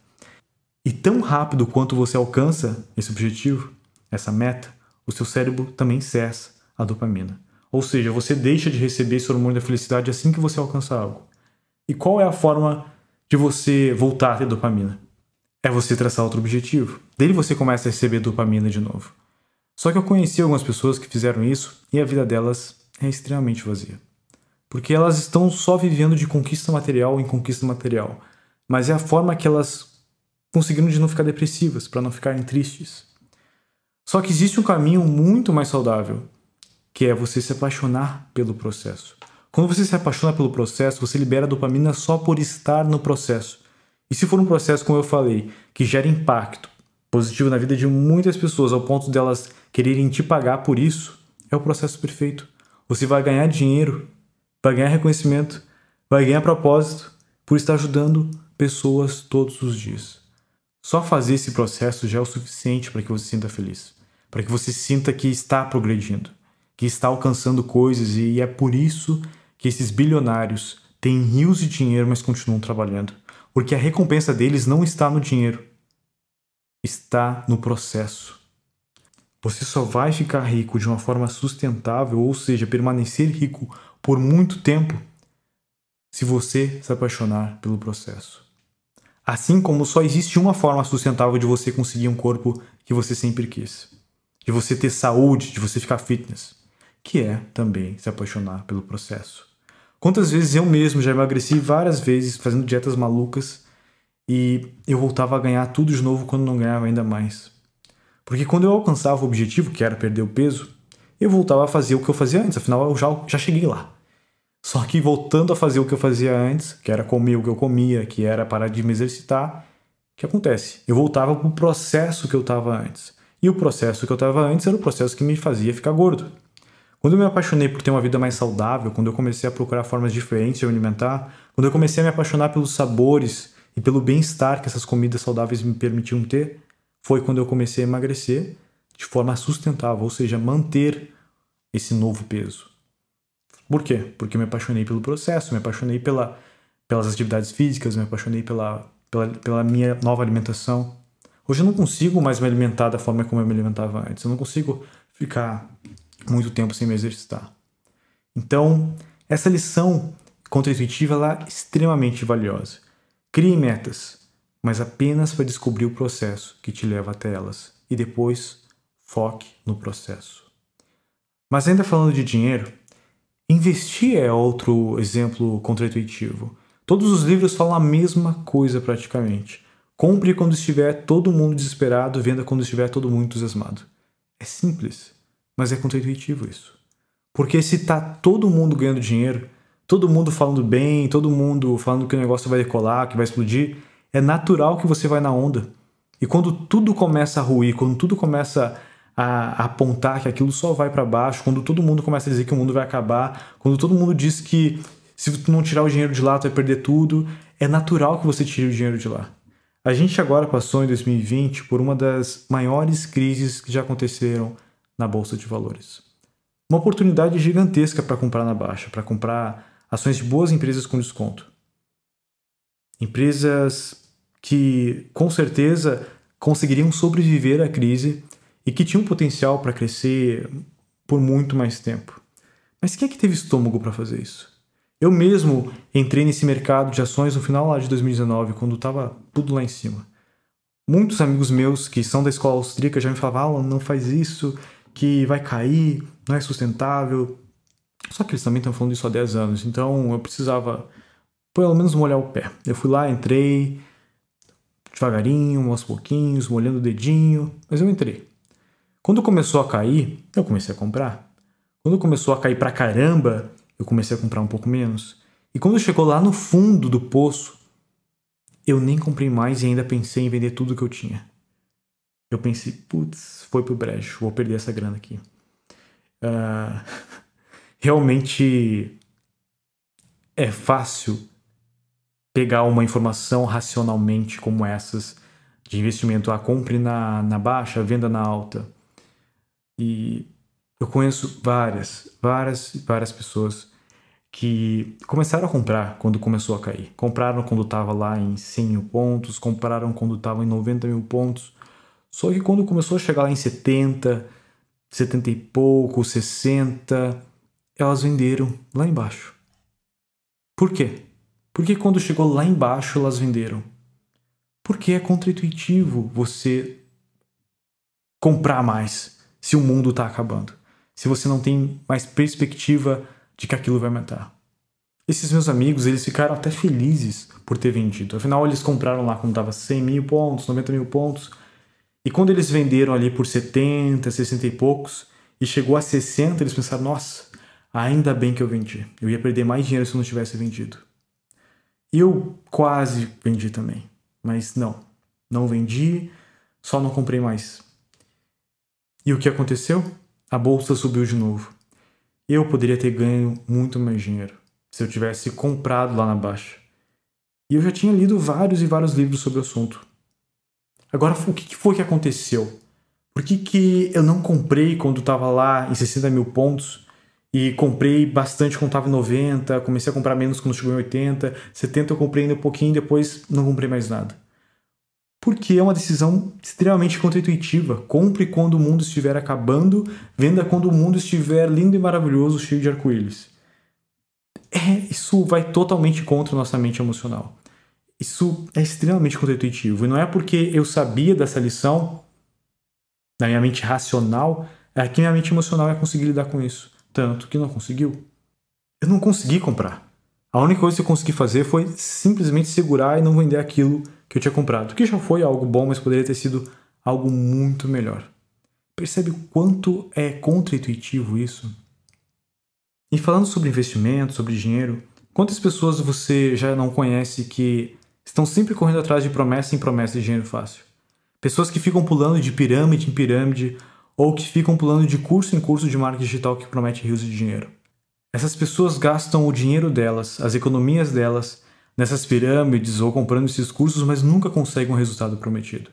E tão rápido quanto você alcança esse objetivo, essa meta, o seu cérebro também cessa a dopamina. Ou seja, você deixa de receber esse hormônio da felicidade assim que você alcança algo. E qual é a forma de você voltar a ter dopamina? É você traçar outro objetivo. Dele você começa a receber dopamina de novo. Só que eu conheci algumas pessoas que fizeram isso e a vida delas é extremamente vazia. Porque elas estão só vivendo de conquista material em conquista material. Mas é a forma que elas conseguiram de não ficar depressivas, para não ficarem tristes. Só que existe um caminho muito mais saudável, que é você se apaixonar pelo processo. Quando você se apaixona pelo processo, você libera dopamina só por estar no processo. E se for um processo, como eu falei, que gera impacto positivo na vida de muitas pessoas, ao ponto delas quererem te pagar por isso, é o processo perfeito. Você vai ganhar dinheiro, vai ganhar reconhecimento, vai ganhar propósito por estar ajudando pessoas todos os dias. Só fazer esse processo já é o suficiente para que você se sinta feliz, para que você sinta que está progredindo que está alcançando coisas e é por isso que esses bilionários têm rios de dinheiro, mas continuam trabalhando. Porque a recompensa deles não está no dinheiro, está no processo. Você só vai ficar rico de uma forma sustentável, ou seja, permanecer rico por muito tempo, se você se apaixonar pelo processo. Assim como só existe uma forma sustentável de você conseguir um corpo que você sempre quis, de você ter saúde, de você ficar fitness que é também se apaixonar pelo processo. Quantas vezes eu mesmo já emagreci várias vezes fazendo dietas malucas e eu voltava a ganhar tudo de novo quando não ganhava ainda mais. Porque quando eu alcançava o objetivo, que era perder o peso, eu voltava a fazer o que eu fazia antes, afinal eu já, já cheguei lá. Só que voltando a fazer o que eu fazia antes, que era comer o que eu comia, que era parar de me exercitar, o que acontece? Eu voltava para o processo que eu estava antes. E o processo que eu estava antes era o processo que me fazia ficar gordo. Quando eu me apaixonei por ter uma vida mais saudável, quando eu comecei a procurar formas diferentes de me alimentar, quando eu comecei a me apaixonar pelos sabores e pelo bem-estar que essas comidas saudáveis me permitiam ter, foi quando eu comecei a emagrecer de forma sustentável, ou seja, manter esse novo peso. Por quê? Porque eu me apaixonei pelo processo, me apaixonei pela, pelas atividades físicas, me apaixonei pela, pela, pela minha nova alimentação. Hoje eu não consigo mais me alimentar da forma como eu me alimentava antes. Eu não consigo ficar muito tempo sem me exercitar. Então, essa lição contra-intuitiva é extremamente valiosa. Crie metas, mas apenas para descobrir o processo que te leva até elas e depois foque no processo. Mas ainda falando de dinheiro, investir é outro exemplo contra-intuitivo. Todos os livros falam a mesma coisa praticamente. Compre quando estiver todo mundo desesperado, venda quando estiver todo mundo entusiasmado. É simples. Mas é contra-intuitivo isso. Porque se tá todo mundo ganhando dinheiro, todo mundo falando bem, todo mundo falando que o negócio vai decolar, que vai explodir, é natural que você vai na onda. E quando tudo começa a ruir, quando tudo começa a, apontar que aquilo só vai para baixo, quando todo mundo começa a dizer que o mundo vai acabar, quando todo mundo diz que se tu não tirar o dinheiro de lá, tu vai perder tudo, é natural que você tire o dinheiro de lá. A gente agora passou em 2020 por uma das maiores crises que já aconteceram na bolsa de valores. Uma oportunidade gigantesca para comprar na baixa, para comprar ações de boas empresas com desconto. Empresas que com certeza conseguiriam sobreviver à crise e que tinham potencial para crescer por muito mais tempo. Mas quem é que teve estômago para fazer isso? Eu mesmo entrei nesse mercado de ações no final lá de 2019, quando estava tudo lá em cima. Muitos amigos meus que são da escola austríaca já me falavam: não faz isso, que vai cair, não é sustentável. Só que eles também estão falando isso há 10 anos, então eu precisava pelo menos molhar o pé. Eu fui lá, entrei devagarinho, aos pouquinhos, molhando o dedinho, mas eu entrei. Quando começou a cair, eu comecei a comprar. Quando começou a cair pra caramba, eu comecei a comprar um pouco menos. E quando chegou lá no fundo do poço, eu nem comprei mais e ainda pensei em vender tudo que eu tinha eu pensei, putz, foi pro brejo, vou perder essa grana aqui. Uh, realmente é fácil pegar uma informação racionalmente como essas de investimento, a ah, compre na, na baixa, venda na alta. E eu conheço várias, várias, várias pessoas que começaram a comprar quando começou a cair. Compraram quando estava lá em 100 mil pontos, compraram quando estava em 90 mil pontos só que quando começou a chegar lá em 70, 70 e pouco, 60, elas venderam lá embaixo. Por quê? Porque quando chegou lá embaixo elas venderam. Porque é contraintuitivo você comprar mais se o mundo está acabando. Se você não tem mais perspectiva de que aquilo vai aumentar. Esses meus amigos, eles ficaram até felizes por ter vendido. Afinal, eles compraram lá quando estava 100 mil pontos, 90 mil pontos. E quando eles venderam ali por 70, 60 e poucos, e chegou a 60, eles pensaram: nossa, ainda bem que eu vendi. Eu ia perder mais dinheiro se eu não tivesse vendido. E eu quase vendi também. Mas não, não vendi, só não comprei mais. E o que aconteceu? A bolsa subiu de novo. Eu poderia ter ganho muito mais dinheiro se eu tivesse comprado lá na baixa. E eu já tinha lido vários e vários livros sobre o assunto. Agora, o que foi que aconteceu? Por que, que eu não comprei quando estava lá em 60 mil pontos e comprei bastante quando estava em 90, comecei a comprar menos quando chegou em 80, 70 eu comprei ainda um pouquinho depois não comprei mais nada? Porque é uma decisão extremamente contraintuitiva. Compre quando o mundo estiver acabando, venda quando o mundo estiver lindo e maravilhoso, cheio de arco-íris. É, isso vai totalmente contra nossa mente emocional. Isso é extremamente contraintuitivo. E não é porque eu sabia dessa lição, na minha mente racional, é que minha mente emocional ia conseguir lidar com isso. Tanto que não conseguiu. Eu não consegui comprar. A única coisa que eu consegui fazer foi simplesmente segurar e não vender aquilo que eu tinha comprado, que já foi algo bom, mas poderia ter sido algo muito melhor. Percebe o quanto é contra-intuitivo isso? E falando sobre investimento, sobre dinheiro, quantas pessoas você já não conhece que estão sempre correndo atrás de promessa em promessa de dinheiro fácil? Pessoas que ficam pulando de pirâmide em pirâmide ou que ficam pulando de curso em curso de marketing digital que promete rios de dinheiro. Essas pessoas gastam o dinheiro delas, as economias delas, nessas pirâmides ou comprando esses cursos, mas nunca conseguem o resultado prometido.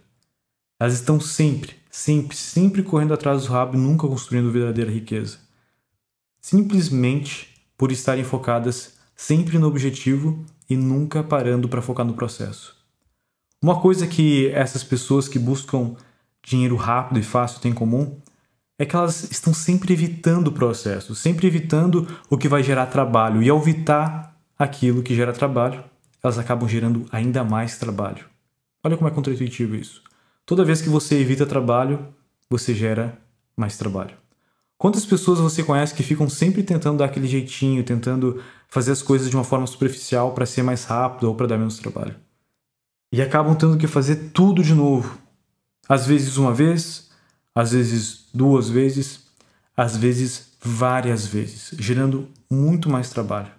Elas estão sempre, sempre, sempre correndo atrás do rabo e nunca construindo verdadeira riqueza. Simplesmente por estarem focadas sempre no objetivo e nunca parando para focar no processo. Uma coisa que essas pessoas que buscam dinheiro rápido e fácil têm em comum é que elas estão sempre evitando o processo, sempre evitando o que vai gerar trabalho. E ao evitar aquilo que gera trabalho, elas acabam gerando ainda mais trabalho. Olha como é contraintuitivo isso. Toda vez que você evita trabalho, você gera mais trabalho. Quantas pessoas você conhece que ficam sempre tentando dar aquele jeitinho, tentando fazer as coisas de uma forma superficial para ser mais rápido ou para dar menos trabalho? E acabam tendo que fazer tudo de novo. Às vezes uma vez, às vezes duas vezes, às vezes várias vezes, gerando muito mais trabalho.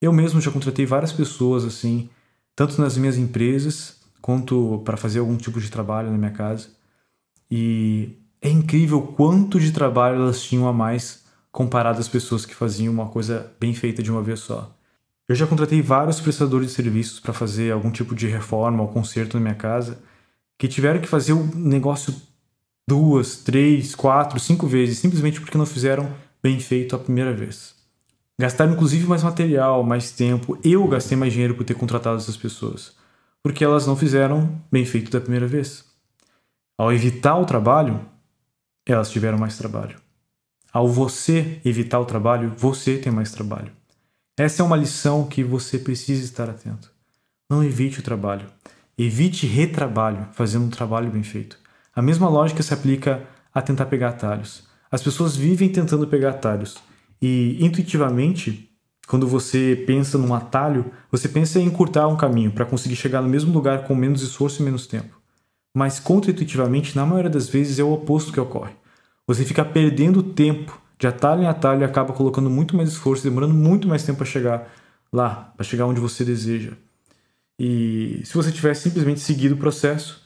Eu mesmo já contratei várias pessoas assim, tanto nas minhas empresas quanto para fazer algum tipo de trabalho na minha casa. E é incrível quanto de trabalho elas tinham a mais comparado às pessoas que faziam uma coisa bem feita de uma vez só. Eu já contratei vários prestadores de serviços para fazer algum tipo de reforma ou conserto na minha casa que tiveram que fazer o negócio duas, três, quatro, cinco vezes simplesmente porque não fizeram bem feito a primeira vez. Gastaram inclusive mais material, mais tempo. Eu gastei mais dinheiro por ter contratado essas pessoas, porque elas não fizeram bem feito da primeira vez. Ao evitar o trabalho, elas tiveram mais trabalho. Ao você evitar o trabalho, você tem mais trabalho. Essa é uma lição que você precisa estar atento. Não evite o trabalho. Evite retrabalho fazendo um trabalho bem feito. A mesma lógica se aplica a tentar pegar atalhos. As pessoas vivem tentando pegar atalhos e intuitivamente, quando você pensa num atalho, você pensa em encurtar um caminho para conseguir chegar no mesmo lugar com menos esforço e menos tempo. Mas contra-intuitivamente, na maioria das vezes, é o oposto que ocorre. Você fica perdendo tempo de atalho em atalho e acaba colocando muito mais esforço, demorando muito mais tempo para chegar lá, para chegar onde você deseja. E se você tivesse simplesmente seguido o processo,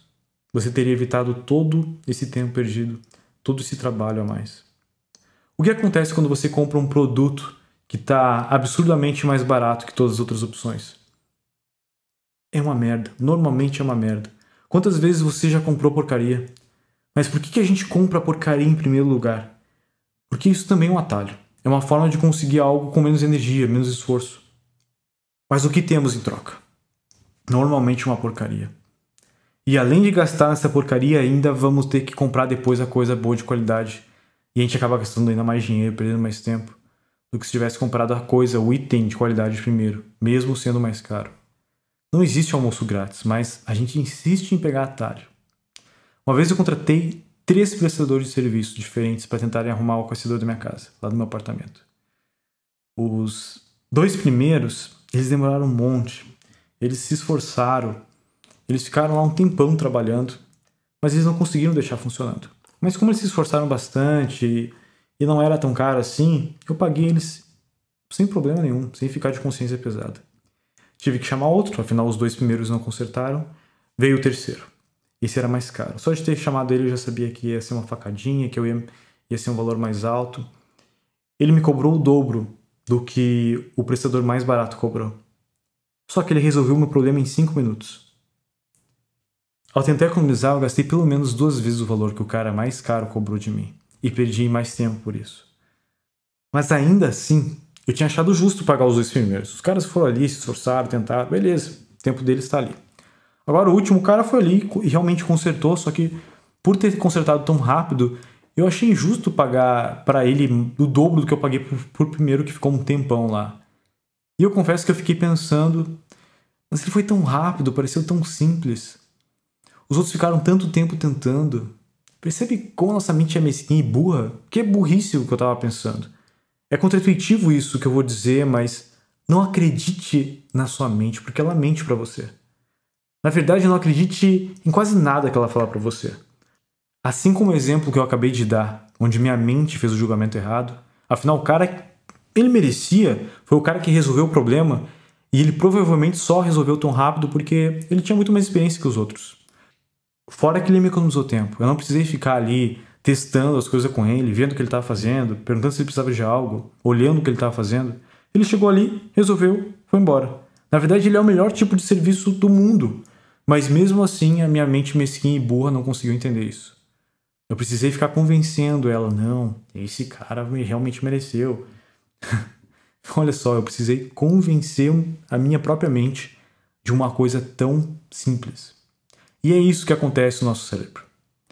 você teria evitado todo esse tempo perdido, todo esse trabalho a mais. O que acontece quando você compra um produto que está absurdamente mais barato que todas as outras opções? É uma merda. Normalmente é uma merda. Quantas vezes você já comprou porcaria? Mas por que, que a gente compra porcaria em primeiro lugar? Porque isso também é um atalho. É uma forma de conseguir algo com menos energia, menos esforço. Mas o que temos em troca? Normalmente uma porcaria. E além de gastar nessa porcaria, ainda vamos ter que comprar depois a coisa boa de qualidade e a gente acaba gastando ainda mais dinheiro, perdendo mais tempo, do que se tivesse comprado a coisa, o item de qualidade primeiro, mesmo sendo mais caro. Não existe almoço grátis, mas a gente insiste em pegar atalho. Uma vez eu contratei três prestadores de serviços diferentes para tentarem arrumar o aquecedor da minha casa, lá do meu apartamento. Os dois primeiros, eles demoraram um monte. Eles se esforçaram. Eles ficaram lá um tempão trabalhando, mas eles não conseguiram deixar funcionando. Mas como eles se esforçaram bastante e não era tão caro assim, eu paguei eles sem problema nenhum, sem ficar de consciência pesada. Tive que chamar outro, afinal os dois primeiros não consertaram. Veio o terceiro. Esse era mais caro. Só de ter chamado ele eu já sabia que ia ser uma facadinha, que eu ia, ia ser um valor mais alto. Ele me cobrou o dobro do que o prestador mais barato cobrou. Só que ele resolveu o meu problema em 5 minutos. Ao tentar economizar, eu gastei pelo menos duas vezes o valor que o cara mais caro cobrou de mim e perdi mais tempo por isso. Mas ainda assim, eu tinha achado justo pagar os dois primeiros. Os caras foram ali, se esforçaram, tentaram, beleza, o tempo deles está ali. Agora o último cara foi ali e realmente consertou, só que por ter consertado tão rápido, eu achei injusto pagar para ele o dobro do que eu paguei por, por primeiro que ficou um tempão lá. E eu confesso que eu fiquei pensando, mas ele foi tão rápido, pareceu tão simples. Os outros ficaram tanto tempo tentando. Percebe como nossa mente é mesquinha e burra? Que é burrice o que eu estava pensando. É contraintuitivo isso que eu vou dizer, mas Não acredite na sua mente, porque ela mente para você. Na verdade, não acredite em quase nada que ela fala para você. Assim como o exemplo que eu acabei de dar, onde minha mente fez o julgamento errado, afinal o cara ele merecia, foi o cara que resolveu o problema e ele provavelmente só resolveu tão rápido porque ele tinha muito mais experiência que os outros. Fora que ele me economizou tempo. Eu não precisei ficar ali testando as coisas com ele, vendo o que ele estava fazendo, perguntando se ele precisava de algo, olhando o que ele estava fazendo. Ele chegou ali, resolveu, foi embora. Na verdade, ele é o melhor tipo de serviço do mundo. Mas mesmo assim, a minha mente mesquinha e burra não conseguiu entender isso. Eu precisei ficar convencendo ela, não, esse cara realmente mereceu. Olha só, eu precisei convencer a minha própria mente de uma coisa tão simples. E é isso que acontece no nosso cérebro.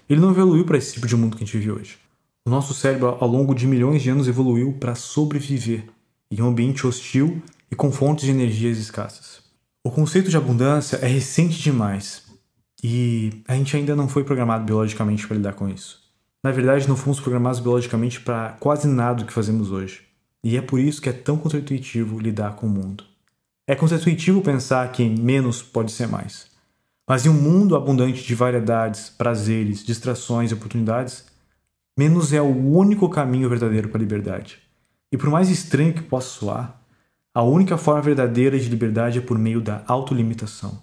Ele não evoluiu para esse tipo de mundo que a gente vive hoje. O nosso cérebro, ao longo de milhões de anos, evoluiu para sobreviver em um ambiente hostil e com fontes de energias escassas. O conceito de abundância é recente demais e a gente ainda não foi programado biologicamente para lidar com isso. Na verdade, não fomos programados biologicamente para quase nada do que fazemos hoje. E é por isso que é tão contraintuitivo lidar com o mundo. É contraintuitivo pensar que menos pode ser mais. Mas em um mundo abundante de variedades, prazeres, distrações e oportunidades, menos é o único caminho verdadeiro para a liberdade. E por mais estranho que possa soar, a única forma verdadeira de liberdade é por meio da autolimitação.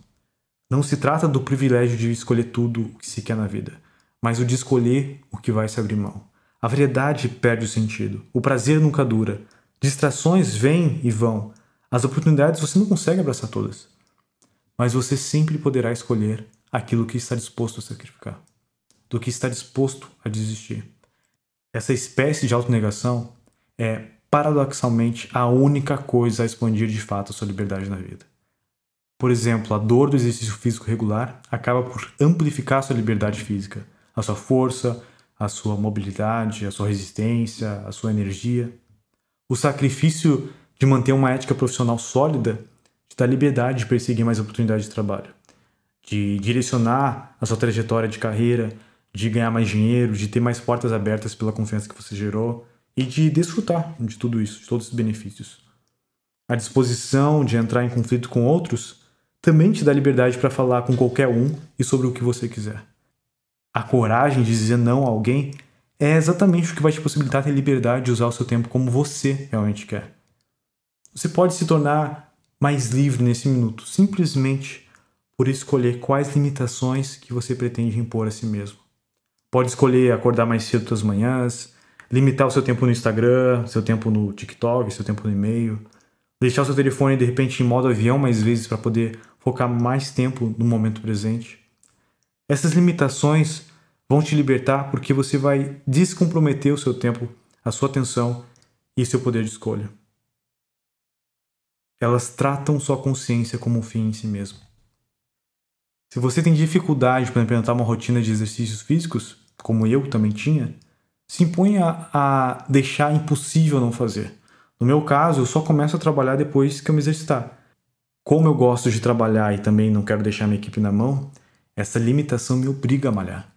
Não se trata do privilégio de escolher tudo o que se quer na vida, mas o de escolher o que vai se abrir mão. A variedade perde o sentido. O prazer nunca dura. Distrações vêm e vão. As oportunidades você não consegue abraçar todas. Mas você sempre poderá escolher aquilo que está disposto a sacrificar, do que está disposto a desistir. Essa espécie de autonegação é, paradoxalmente, a única coisa a expandir de fato a sua liberdade na vida. Por exemplo, a dor do exercício físico regular acaba por amplificar sua liberdade física, a sua força, a sua mobilidade, a sua resistência, a sua energia. O sacrifício de manter uma ética profissional sólida te dá liberdade de perseguir mais oportunidades de trabalho, de direcionar a sua trajetória de carreira, de ganhar mais dinheiro, de ter mais portas abertas pela confiança que você gerou e de desfrutar de tudo isso, de todos os benefícios. A disposição de entrar em conflito com outros também te dá liberdade para falar com qualquer um e sobre o que você quiser a coragem de dizer não a alguém é exatamente o que vai te possibilitar ter liberdade de usar o seu tempo como você realmente quer. Você pode se tornar mais livre nesse minuto, simplesmente por escolher quais limitações que você pretende impor a si mesmo. Pode escolher acordar mais cedo das manhãs, limitar o seu tempo no Instagram, seu tempo no TikTok, seu tempo no e-mail, deixar o seu telefone de repente em modo avião mais vezes para poder focar mais tempo no momento presente. Essas limitações vão te libertar porque você vai descomprometer o seu tempo, a sua atenção e seu poder de escolha. Elas tratam sua consciência como um fim em si mesmo. Se você tem dificuldade para implementar uma rotina de exercícios físicos, como eu também tinha, se imponha a deixar impossível não fazer. No meu caso, eu só começo a trabalhar depois que eu me exercitar. Como eu gosto de trabalhar e também não quero deixar minha equipe na mão, essa limitação me obriga a malhar.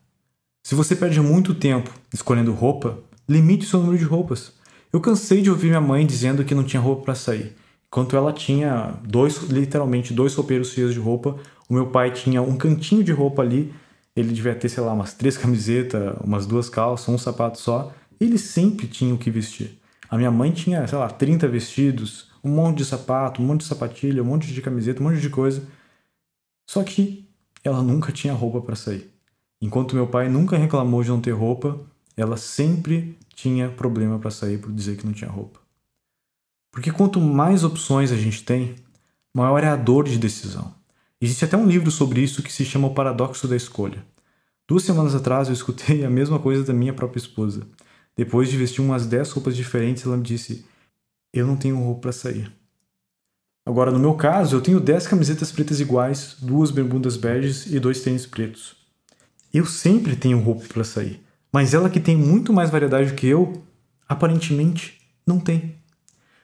Se você perde muito tempo escolhendo roupa, limite o seu número de roupas. Eu cansei de ouvir minha mãe dizendo que não tinha roupa para sair. Enquanto ela tinha dois, literalmente dois roupeiros cheios de roupa, o meu pai tinha um cantinho de roupa ali. Ele devia ter, sei lá, umas três camisetas, umas duas calças, um sapato só. Ele sempre tinha o que vestir. A minha mãe tinha, sei lá, 30 vestidos, um monte de sapato, um monte de sapatilha, um monte de camiseta, um monte de coisa. Só que ela nunca tinha roupa para sair. Enquanto meu pai nunca reclamou de não ter roupa, ela sempre tinha problema para sair por dizer que não tinha roupa. Porque quanto mais opções a gente tem, maior é a dor de decisão. Existe até um livro sobre isso que se chama O Paradoxo da Escolha. Duas semanas atrás eu escutei a mesma coisa da minha própria esposa. Depois de vestir umas 10 roupas diferentes, ela me disse: Eu não tenho roupa para sair. Agora, no meu caso, eu tenho 10 camisetas pretas iguais, duas bermudas beges e dois tênis pretos. Eu sempre tenho roupa para sair, mas ela que tem muito mais variedade que eu, aparentemente não tem.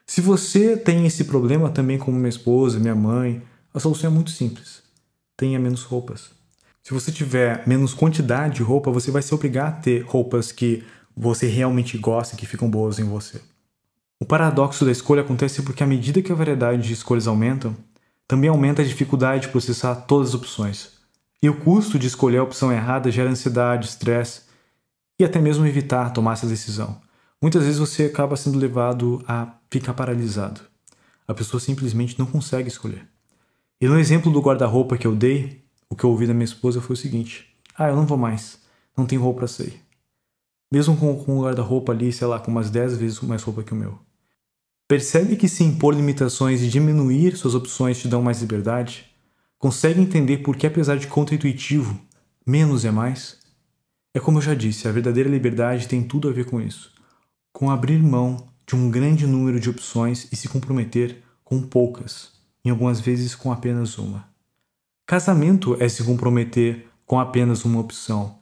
Se você tem esse problema também como minha esposa, minha mãe, a solução é muito simples. Tenha menos roupas. Se você tiver menos quantidade de roupa, você vai se obrigar a ter roupas que você realmente gosta e que ficam boas em você. O paradoxo da escolha acontece porque, à medida que a variedade de escolhas aumenta, também aumenta a dificuldade de processar todas as opções. E o custo de escolher a opção errada gera ansiedade, estresse e até mesmo evitar tomar essa decisão. Muitas vezes você acaba sendo levado a ficar paralisado. A pessoa simplesmente não consegue escolher. E no exemplo do guarda-roupa que eu dei, o que eu ouvi da minha esposa foi o seguinte: Ah, eu não vou mais, não tenho roupa para sair. Mesmo com, com o guarda-roupa ali, sei lá, com umas 10 vezes mais roupa que o meu. Percebe que se impor limitações e diminuir suas opções te dão mais liberdade? Consegue entender por que, apesar de contra-intuitivo, menos é mais? É como eu já disse, a verdadeira liberdade tem tudo a ver com isso. Com abrir mão de um grande número de opções e se comprometer com poucas, em algumas vezes com apenas uma. Casamento é se comprometer com apenas uma opção.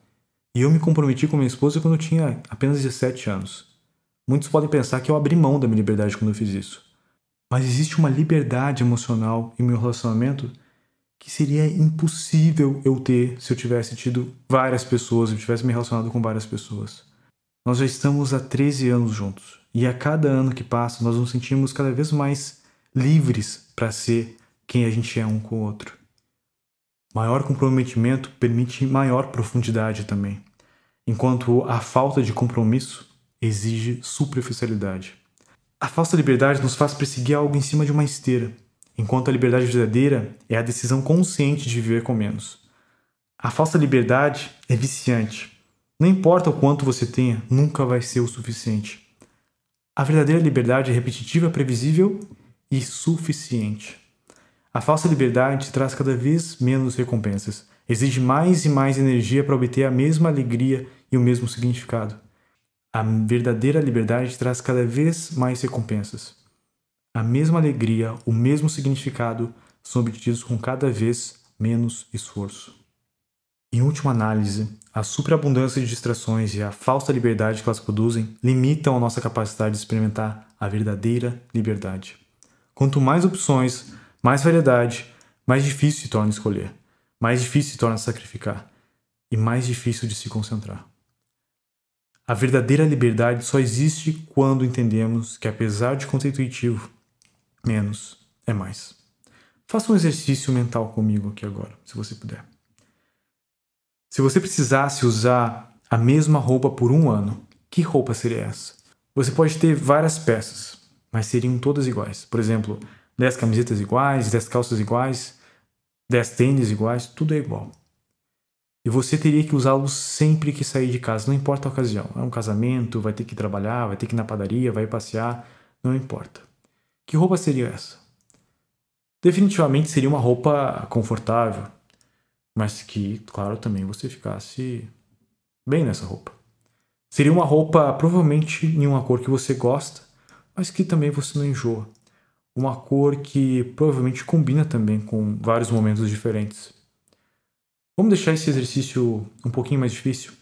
E eu me comprometi com minha esposa quando eu tinha apenas 17 anos. Muitos podem pensar que eu abri mão da minha liberdade quando eu fiz isso. Mas existe uma liberdade emocional em meu relacionamento que seria impossível eu ter se eu tivesse tido várias pessoas, se eu tivesse me relacionado com várias pessoas. Nós já estamos há 13 anos juntos e a cada ano que passa nós nos sentimos cada vez mais livres para ser quem a gente é um com o outro. Maior comprometimento permite maior profundidade também, enquanto a falta de compromisso exige superficialidade. A falsa liberdade nos faz perseguir algo em cima de uma esteira, enquanto a liberdade verdadeira é a decisão consciente de viver com menos. A falsa liberdade é viciante. Não importa o quanto você tenha, nunca vai ser o suficiente. A verdadeira liberdade é repetitiva, previsível e suficiente. A falsa liberdade traz cada vez menos recompensas, exige mais e mais energia para obter a mesma alegria e o mesmo significado. A verdadeira liberdade traz cada vez mais recompensas. A mesma alegria, o mesmo significado são obtidos com cada vez menos esforço. Em última análise, a superabundância de distrações e a falsa liberdade que elas produzem limitam a nossa capacidade de experimentar a verdadeira liberdade. Quanto mais opções, mais variedade, mais difícil se torna escolher, mais difícil se torna sacrificar e mais difícil de se concentrar. A verdadeira liberdade só existe quando entendemos que, apesar de contra-intuitivo, menos é mais. Faça um exercício mental comigo aqui agora, se você puder. Se você precisasse usar a mesma roupa por um ano, que roupa seria essa? Você pode ter várias peças, mas seriam todas iguais. Por exemplo, 10 camisetas iguais, 10 calças iguais, 10 tênis iguais, tudo é igual. E você teria que usá-los sempre que sair de casa, não importa a ocasião. É um casamento, vai ter que trabalhar, vai ter que ir na padaria, vai passear, não importa. Que roupa seria essa? Definitivamente seria uma roupa confortável, mas que, claro, também você ficasse bem nessa roupa. Seria uma roupa provavelmente em uma cor que você gosta, mas que também você não enjoa. Uma cor que provavelmente combina também com vários momentos diferentes. Vamos deixar esse exercício um pouquinho mais difícil?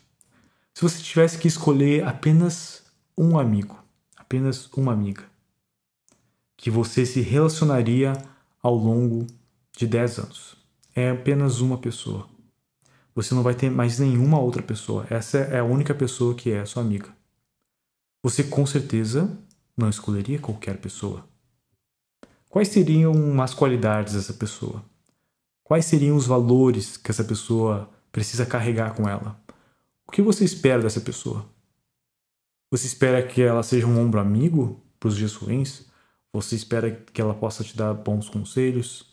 Se você tivesse que escolher apenas um amigo, apenas uma amiga, que você se relacionaria ao longo de 10 anos, é apenas uma pessoa. Você não vai ter mais nenhuma outra pessoa. Essa é a única pessoa que é sua amiga. Você com certeza não escolheria qualquer pessoa. Quais seriam as qualidades dessa pessoa? Quais seriam os valores que essa pessoa precisa carregar com ela? O que você espera dessa pessoa? Você espera que ela seja um ombro amigo para os dias ruins? Você espera que ela possa te dar bons conselhos?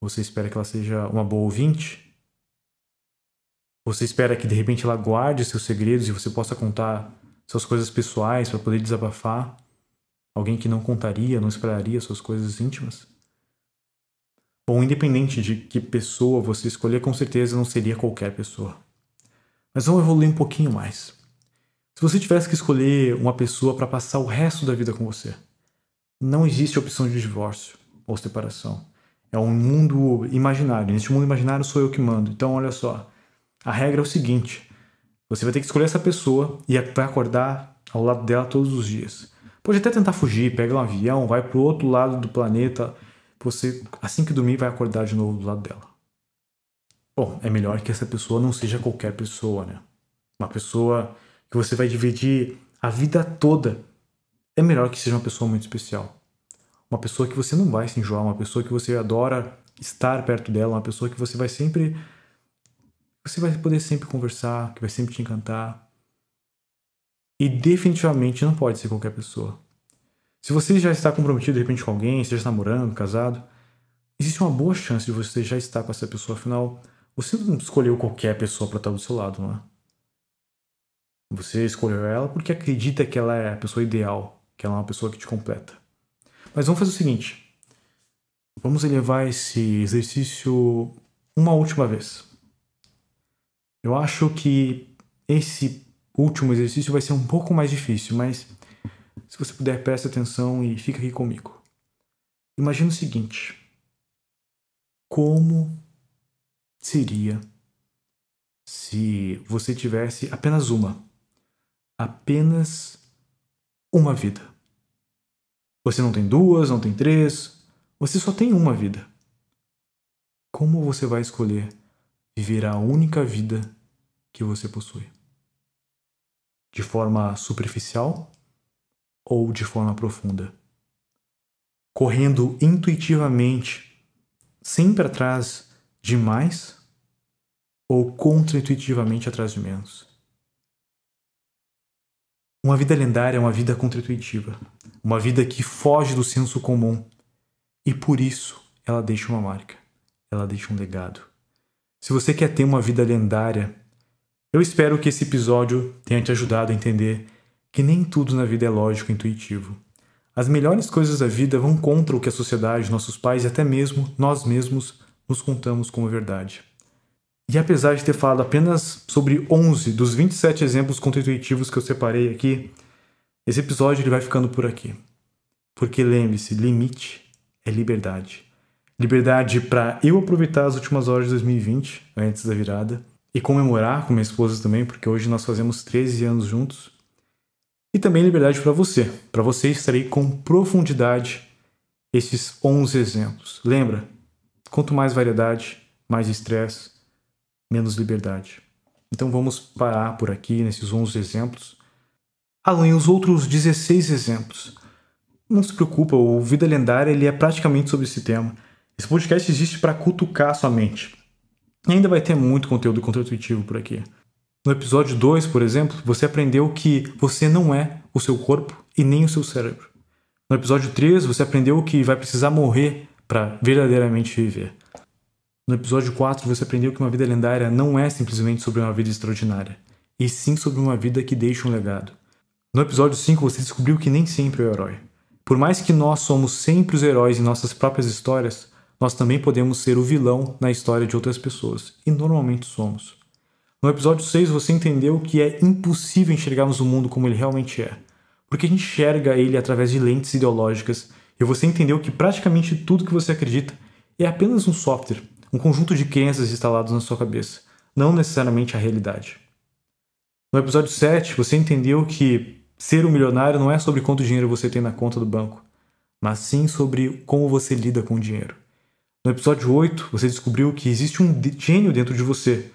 Você espera que ela seja uma boa ouvinte? Você espera que de repente ela guarde seus segredos e você possa contar suas coisas pessoais para poder desabafar? Alguém que não contaria, não esperaria suas coisas íntimas? Bom, independente de que pessoa você escolher, com certeza não seria qualquer pessoa. Mas vamos evoluir um pouquinho mais. Se você tivesse que escolher uma pessoa para passar o resto da vida com você, não existe opção de divórcio ou separação. É um mundo imaginário. Neste mundo imaginário sou eu que mando. Então, olha só. A regra é o seguinte: você vai ter que escolher essa pessoa e vai acordar ao lado dela todos os dias. Pode até tentar fugir, pega um avião, vai para o outro lado do planeta você, assim que dormir, vai acordar de novo do lado dela. Bom, é melhor que essa pessoa não seja qualquer pessoa, né? Uma pessoa que você vai dividir a vida toda é melhor que seja uma pessoa muito especial. Uma pessoa que você não vai se enjoar, uma pessoa que você adora estar perto dela, uma pessoa que você vai sempre. Você vai poder sempre conversar, que vai sempre te encantar. E definitivamente não pode ser qualquer pessoa. Se você já está comprometido de repente com alguém, seja namorando, casado, existe uma boa chance de você já estar com essa pessoa, afinal, você não escolheu qualquer pessoa para estar do seu lado, não é? Você escolheu ela porque acredita que ela é a pessoa ideal, que ela é uma pessoa que te completa. Mas vamos fazer o seguinte: vamos elevar esse exercício uma última vez. Eu acho que esse último exercício vai ser um pouco mais difícil, mas se você puder, preste atenção e fica aqui comigo. Imagina o seguinte: como seria se você tivesse apenas uma, apenas uma vida? Você não tem duas, não tem três, você só tem uma vida. Como você vai escolher viver a única vida que você possui? De forma superficial ou de forma profunda. Correndo intuitivamente, sempre atrás de mais ou contra-intuitivamente atrás de menos. Uma vida lendária é uma vida contra-intuitiva, uma vida que foge do senso comum e por isso ela deixa uma marca, ela deixa um legado. Se você quer ter uma vida lendária, eu espero que esse episódio tenha te ajudado a entender que nem tudo na vida é lógico e intuitivo. As melhores coisas da vida vão contra o que a sociedade, nossos pais e até mesmo nós mesmos nos contamos como verdade. E apesar de ter falado apenas sobre 11 dos 27 exemplos contra-intuitivos que eu separei aqui, esse episódio ele vai ficando por aqui. Porque lembre-se, limite é liberdade. Liberdade para eu aproveitar as últimas horas de 2020, antes da virada, e comemorar com minha esposa também, porque hoje nós fazemos 13 anos juntos e também liberdade para você. Para você estarei com profundidade esses 11 exemplos. Lembra? Quanto mais variedade, mais estresse, menos liberdade. Então vamos parar por aqui nesses 11 exemplos. Além os outros 16 exemplos. Não se preocupa, o Vida Lendária ele é praticamente sobre esse tema. Esse podcast existe para cutucar sua mente. E ainda vai ter muito conteúdo contra-intuitivo por aqui. No episódio 2, por exemplo, você aprendeu que você não é o seu corpo e nem o seu cérebro. No episódio 3, você aprendeu que vai precisar morrer para verdadeiramente viver. No episódio 4, você aprendeu que uma vida lendária não é simplesmente sobre uma vida extraordinária, e sim sobre uma vida que deixa um legado. No episódio 5, você descobriu que nem sempre é o herói. Por mais que nós somos sempre os heróis em nossas próprias histórias, nós também podemos ser o vilão na história de outras pessoas, e normalmente somos. No episódio 6 você entendeu que é impossível enxergarmos o mundo como ele realmente é, porque a gente enxerga ele através de lentes ideológicas, e você entendeu que praticamente tudo que você acredita é apenas um software, um conjunto de crenças instalados na sua cabeça, não necessariamente a realidade. No episódio 7 você entendeu que ser um milionário não é sobre quanto dinheiro você tem na conta do banco, mas sim sobre como você lida com o dinheiro. No episódio 8, você descobriu que existe um gênio dentro de você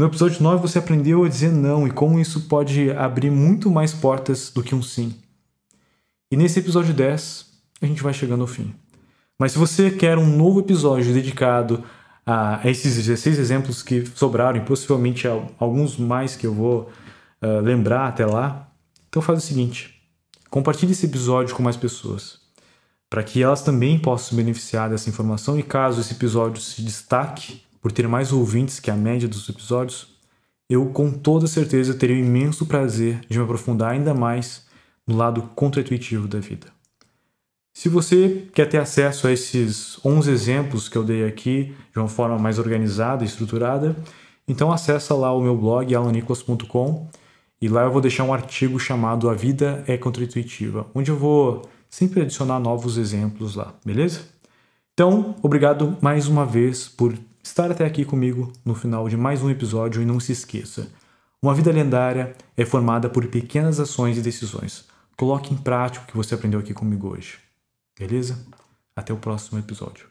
no episódio 9 você aprendeu a dizer não e como isso pode abrir muito mais portas do que um sim. E nesse episódio 10 a gente vai chegando ao fim. Mas se você quer um novo episódio dedicado a esses 16 exemplos que sobraram e possivelmente alguns mais que eu vou uh, lembrar até lá, então faz o seguinte: compartilhe esse episódio com mais pessoas, para que elas também possam se beneficiar dessa informação e caso esse episódio se destaque por ter mais ouvintes que a média dos episódios, eu com toda certeza teria o imenso prazer de me aprofundar ainda mais no lado contra-intuitivo da vida. Se você quer ter acesso a esses 11 exemplos que eu dei aqui de uma forma mais organizada e estruturada, então acessa lá o meu blog alanicolas.com e lá eu vou deixar um artigo chamado A Vida é Contra-Intuitiva, onde eu vou sempre adicionar novos exemplos lá, beleza? Então, obrigado mais uma vez por estar até aqui comigo no final de mais um episódio e não se esqueça: uma vida lendária é formada por pequenas ações e decisões. Coloque em prática o que você aprendeu aqui comigo hoje. Beleza? Até o próximo episódio.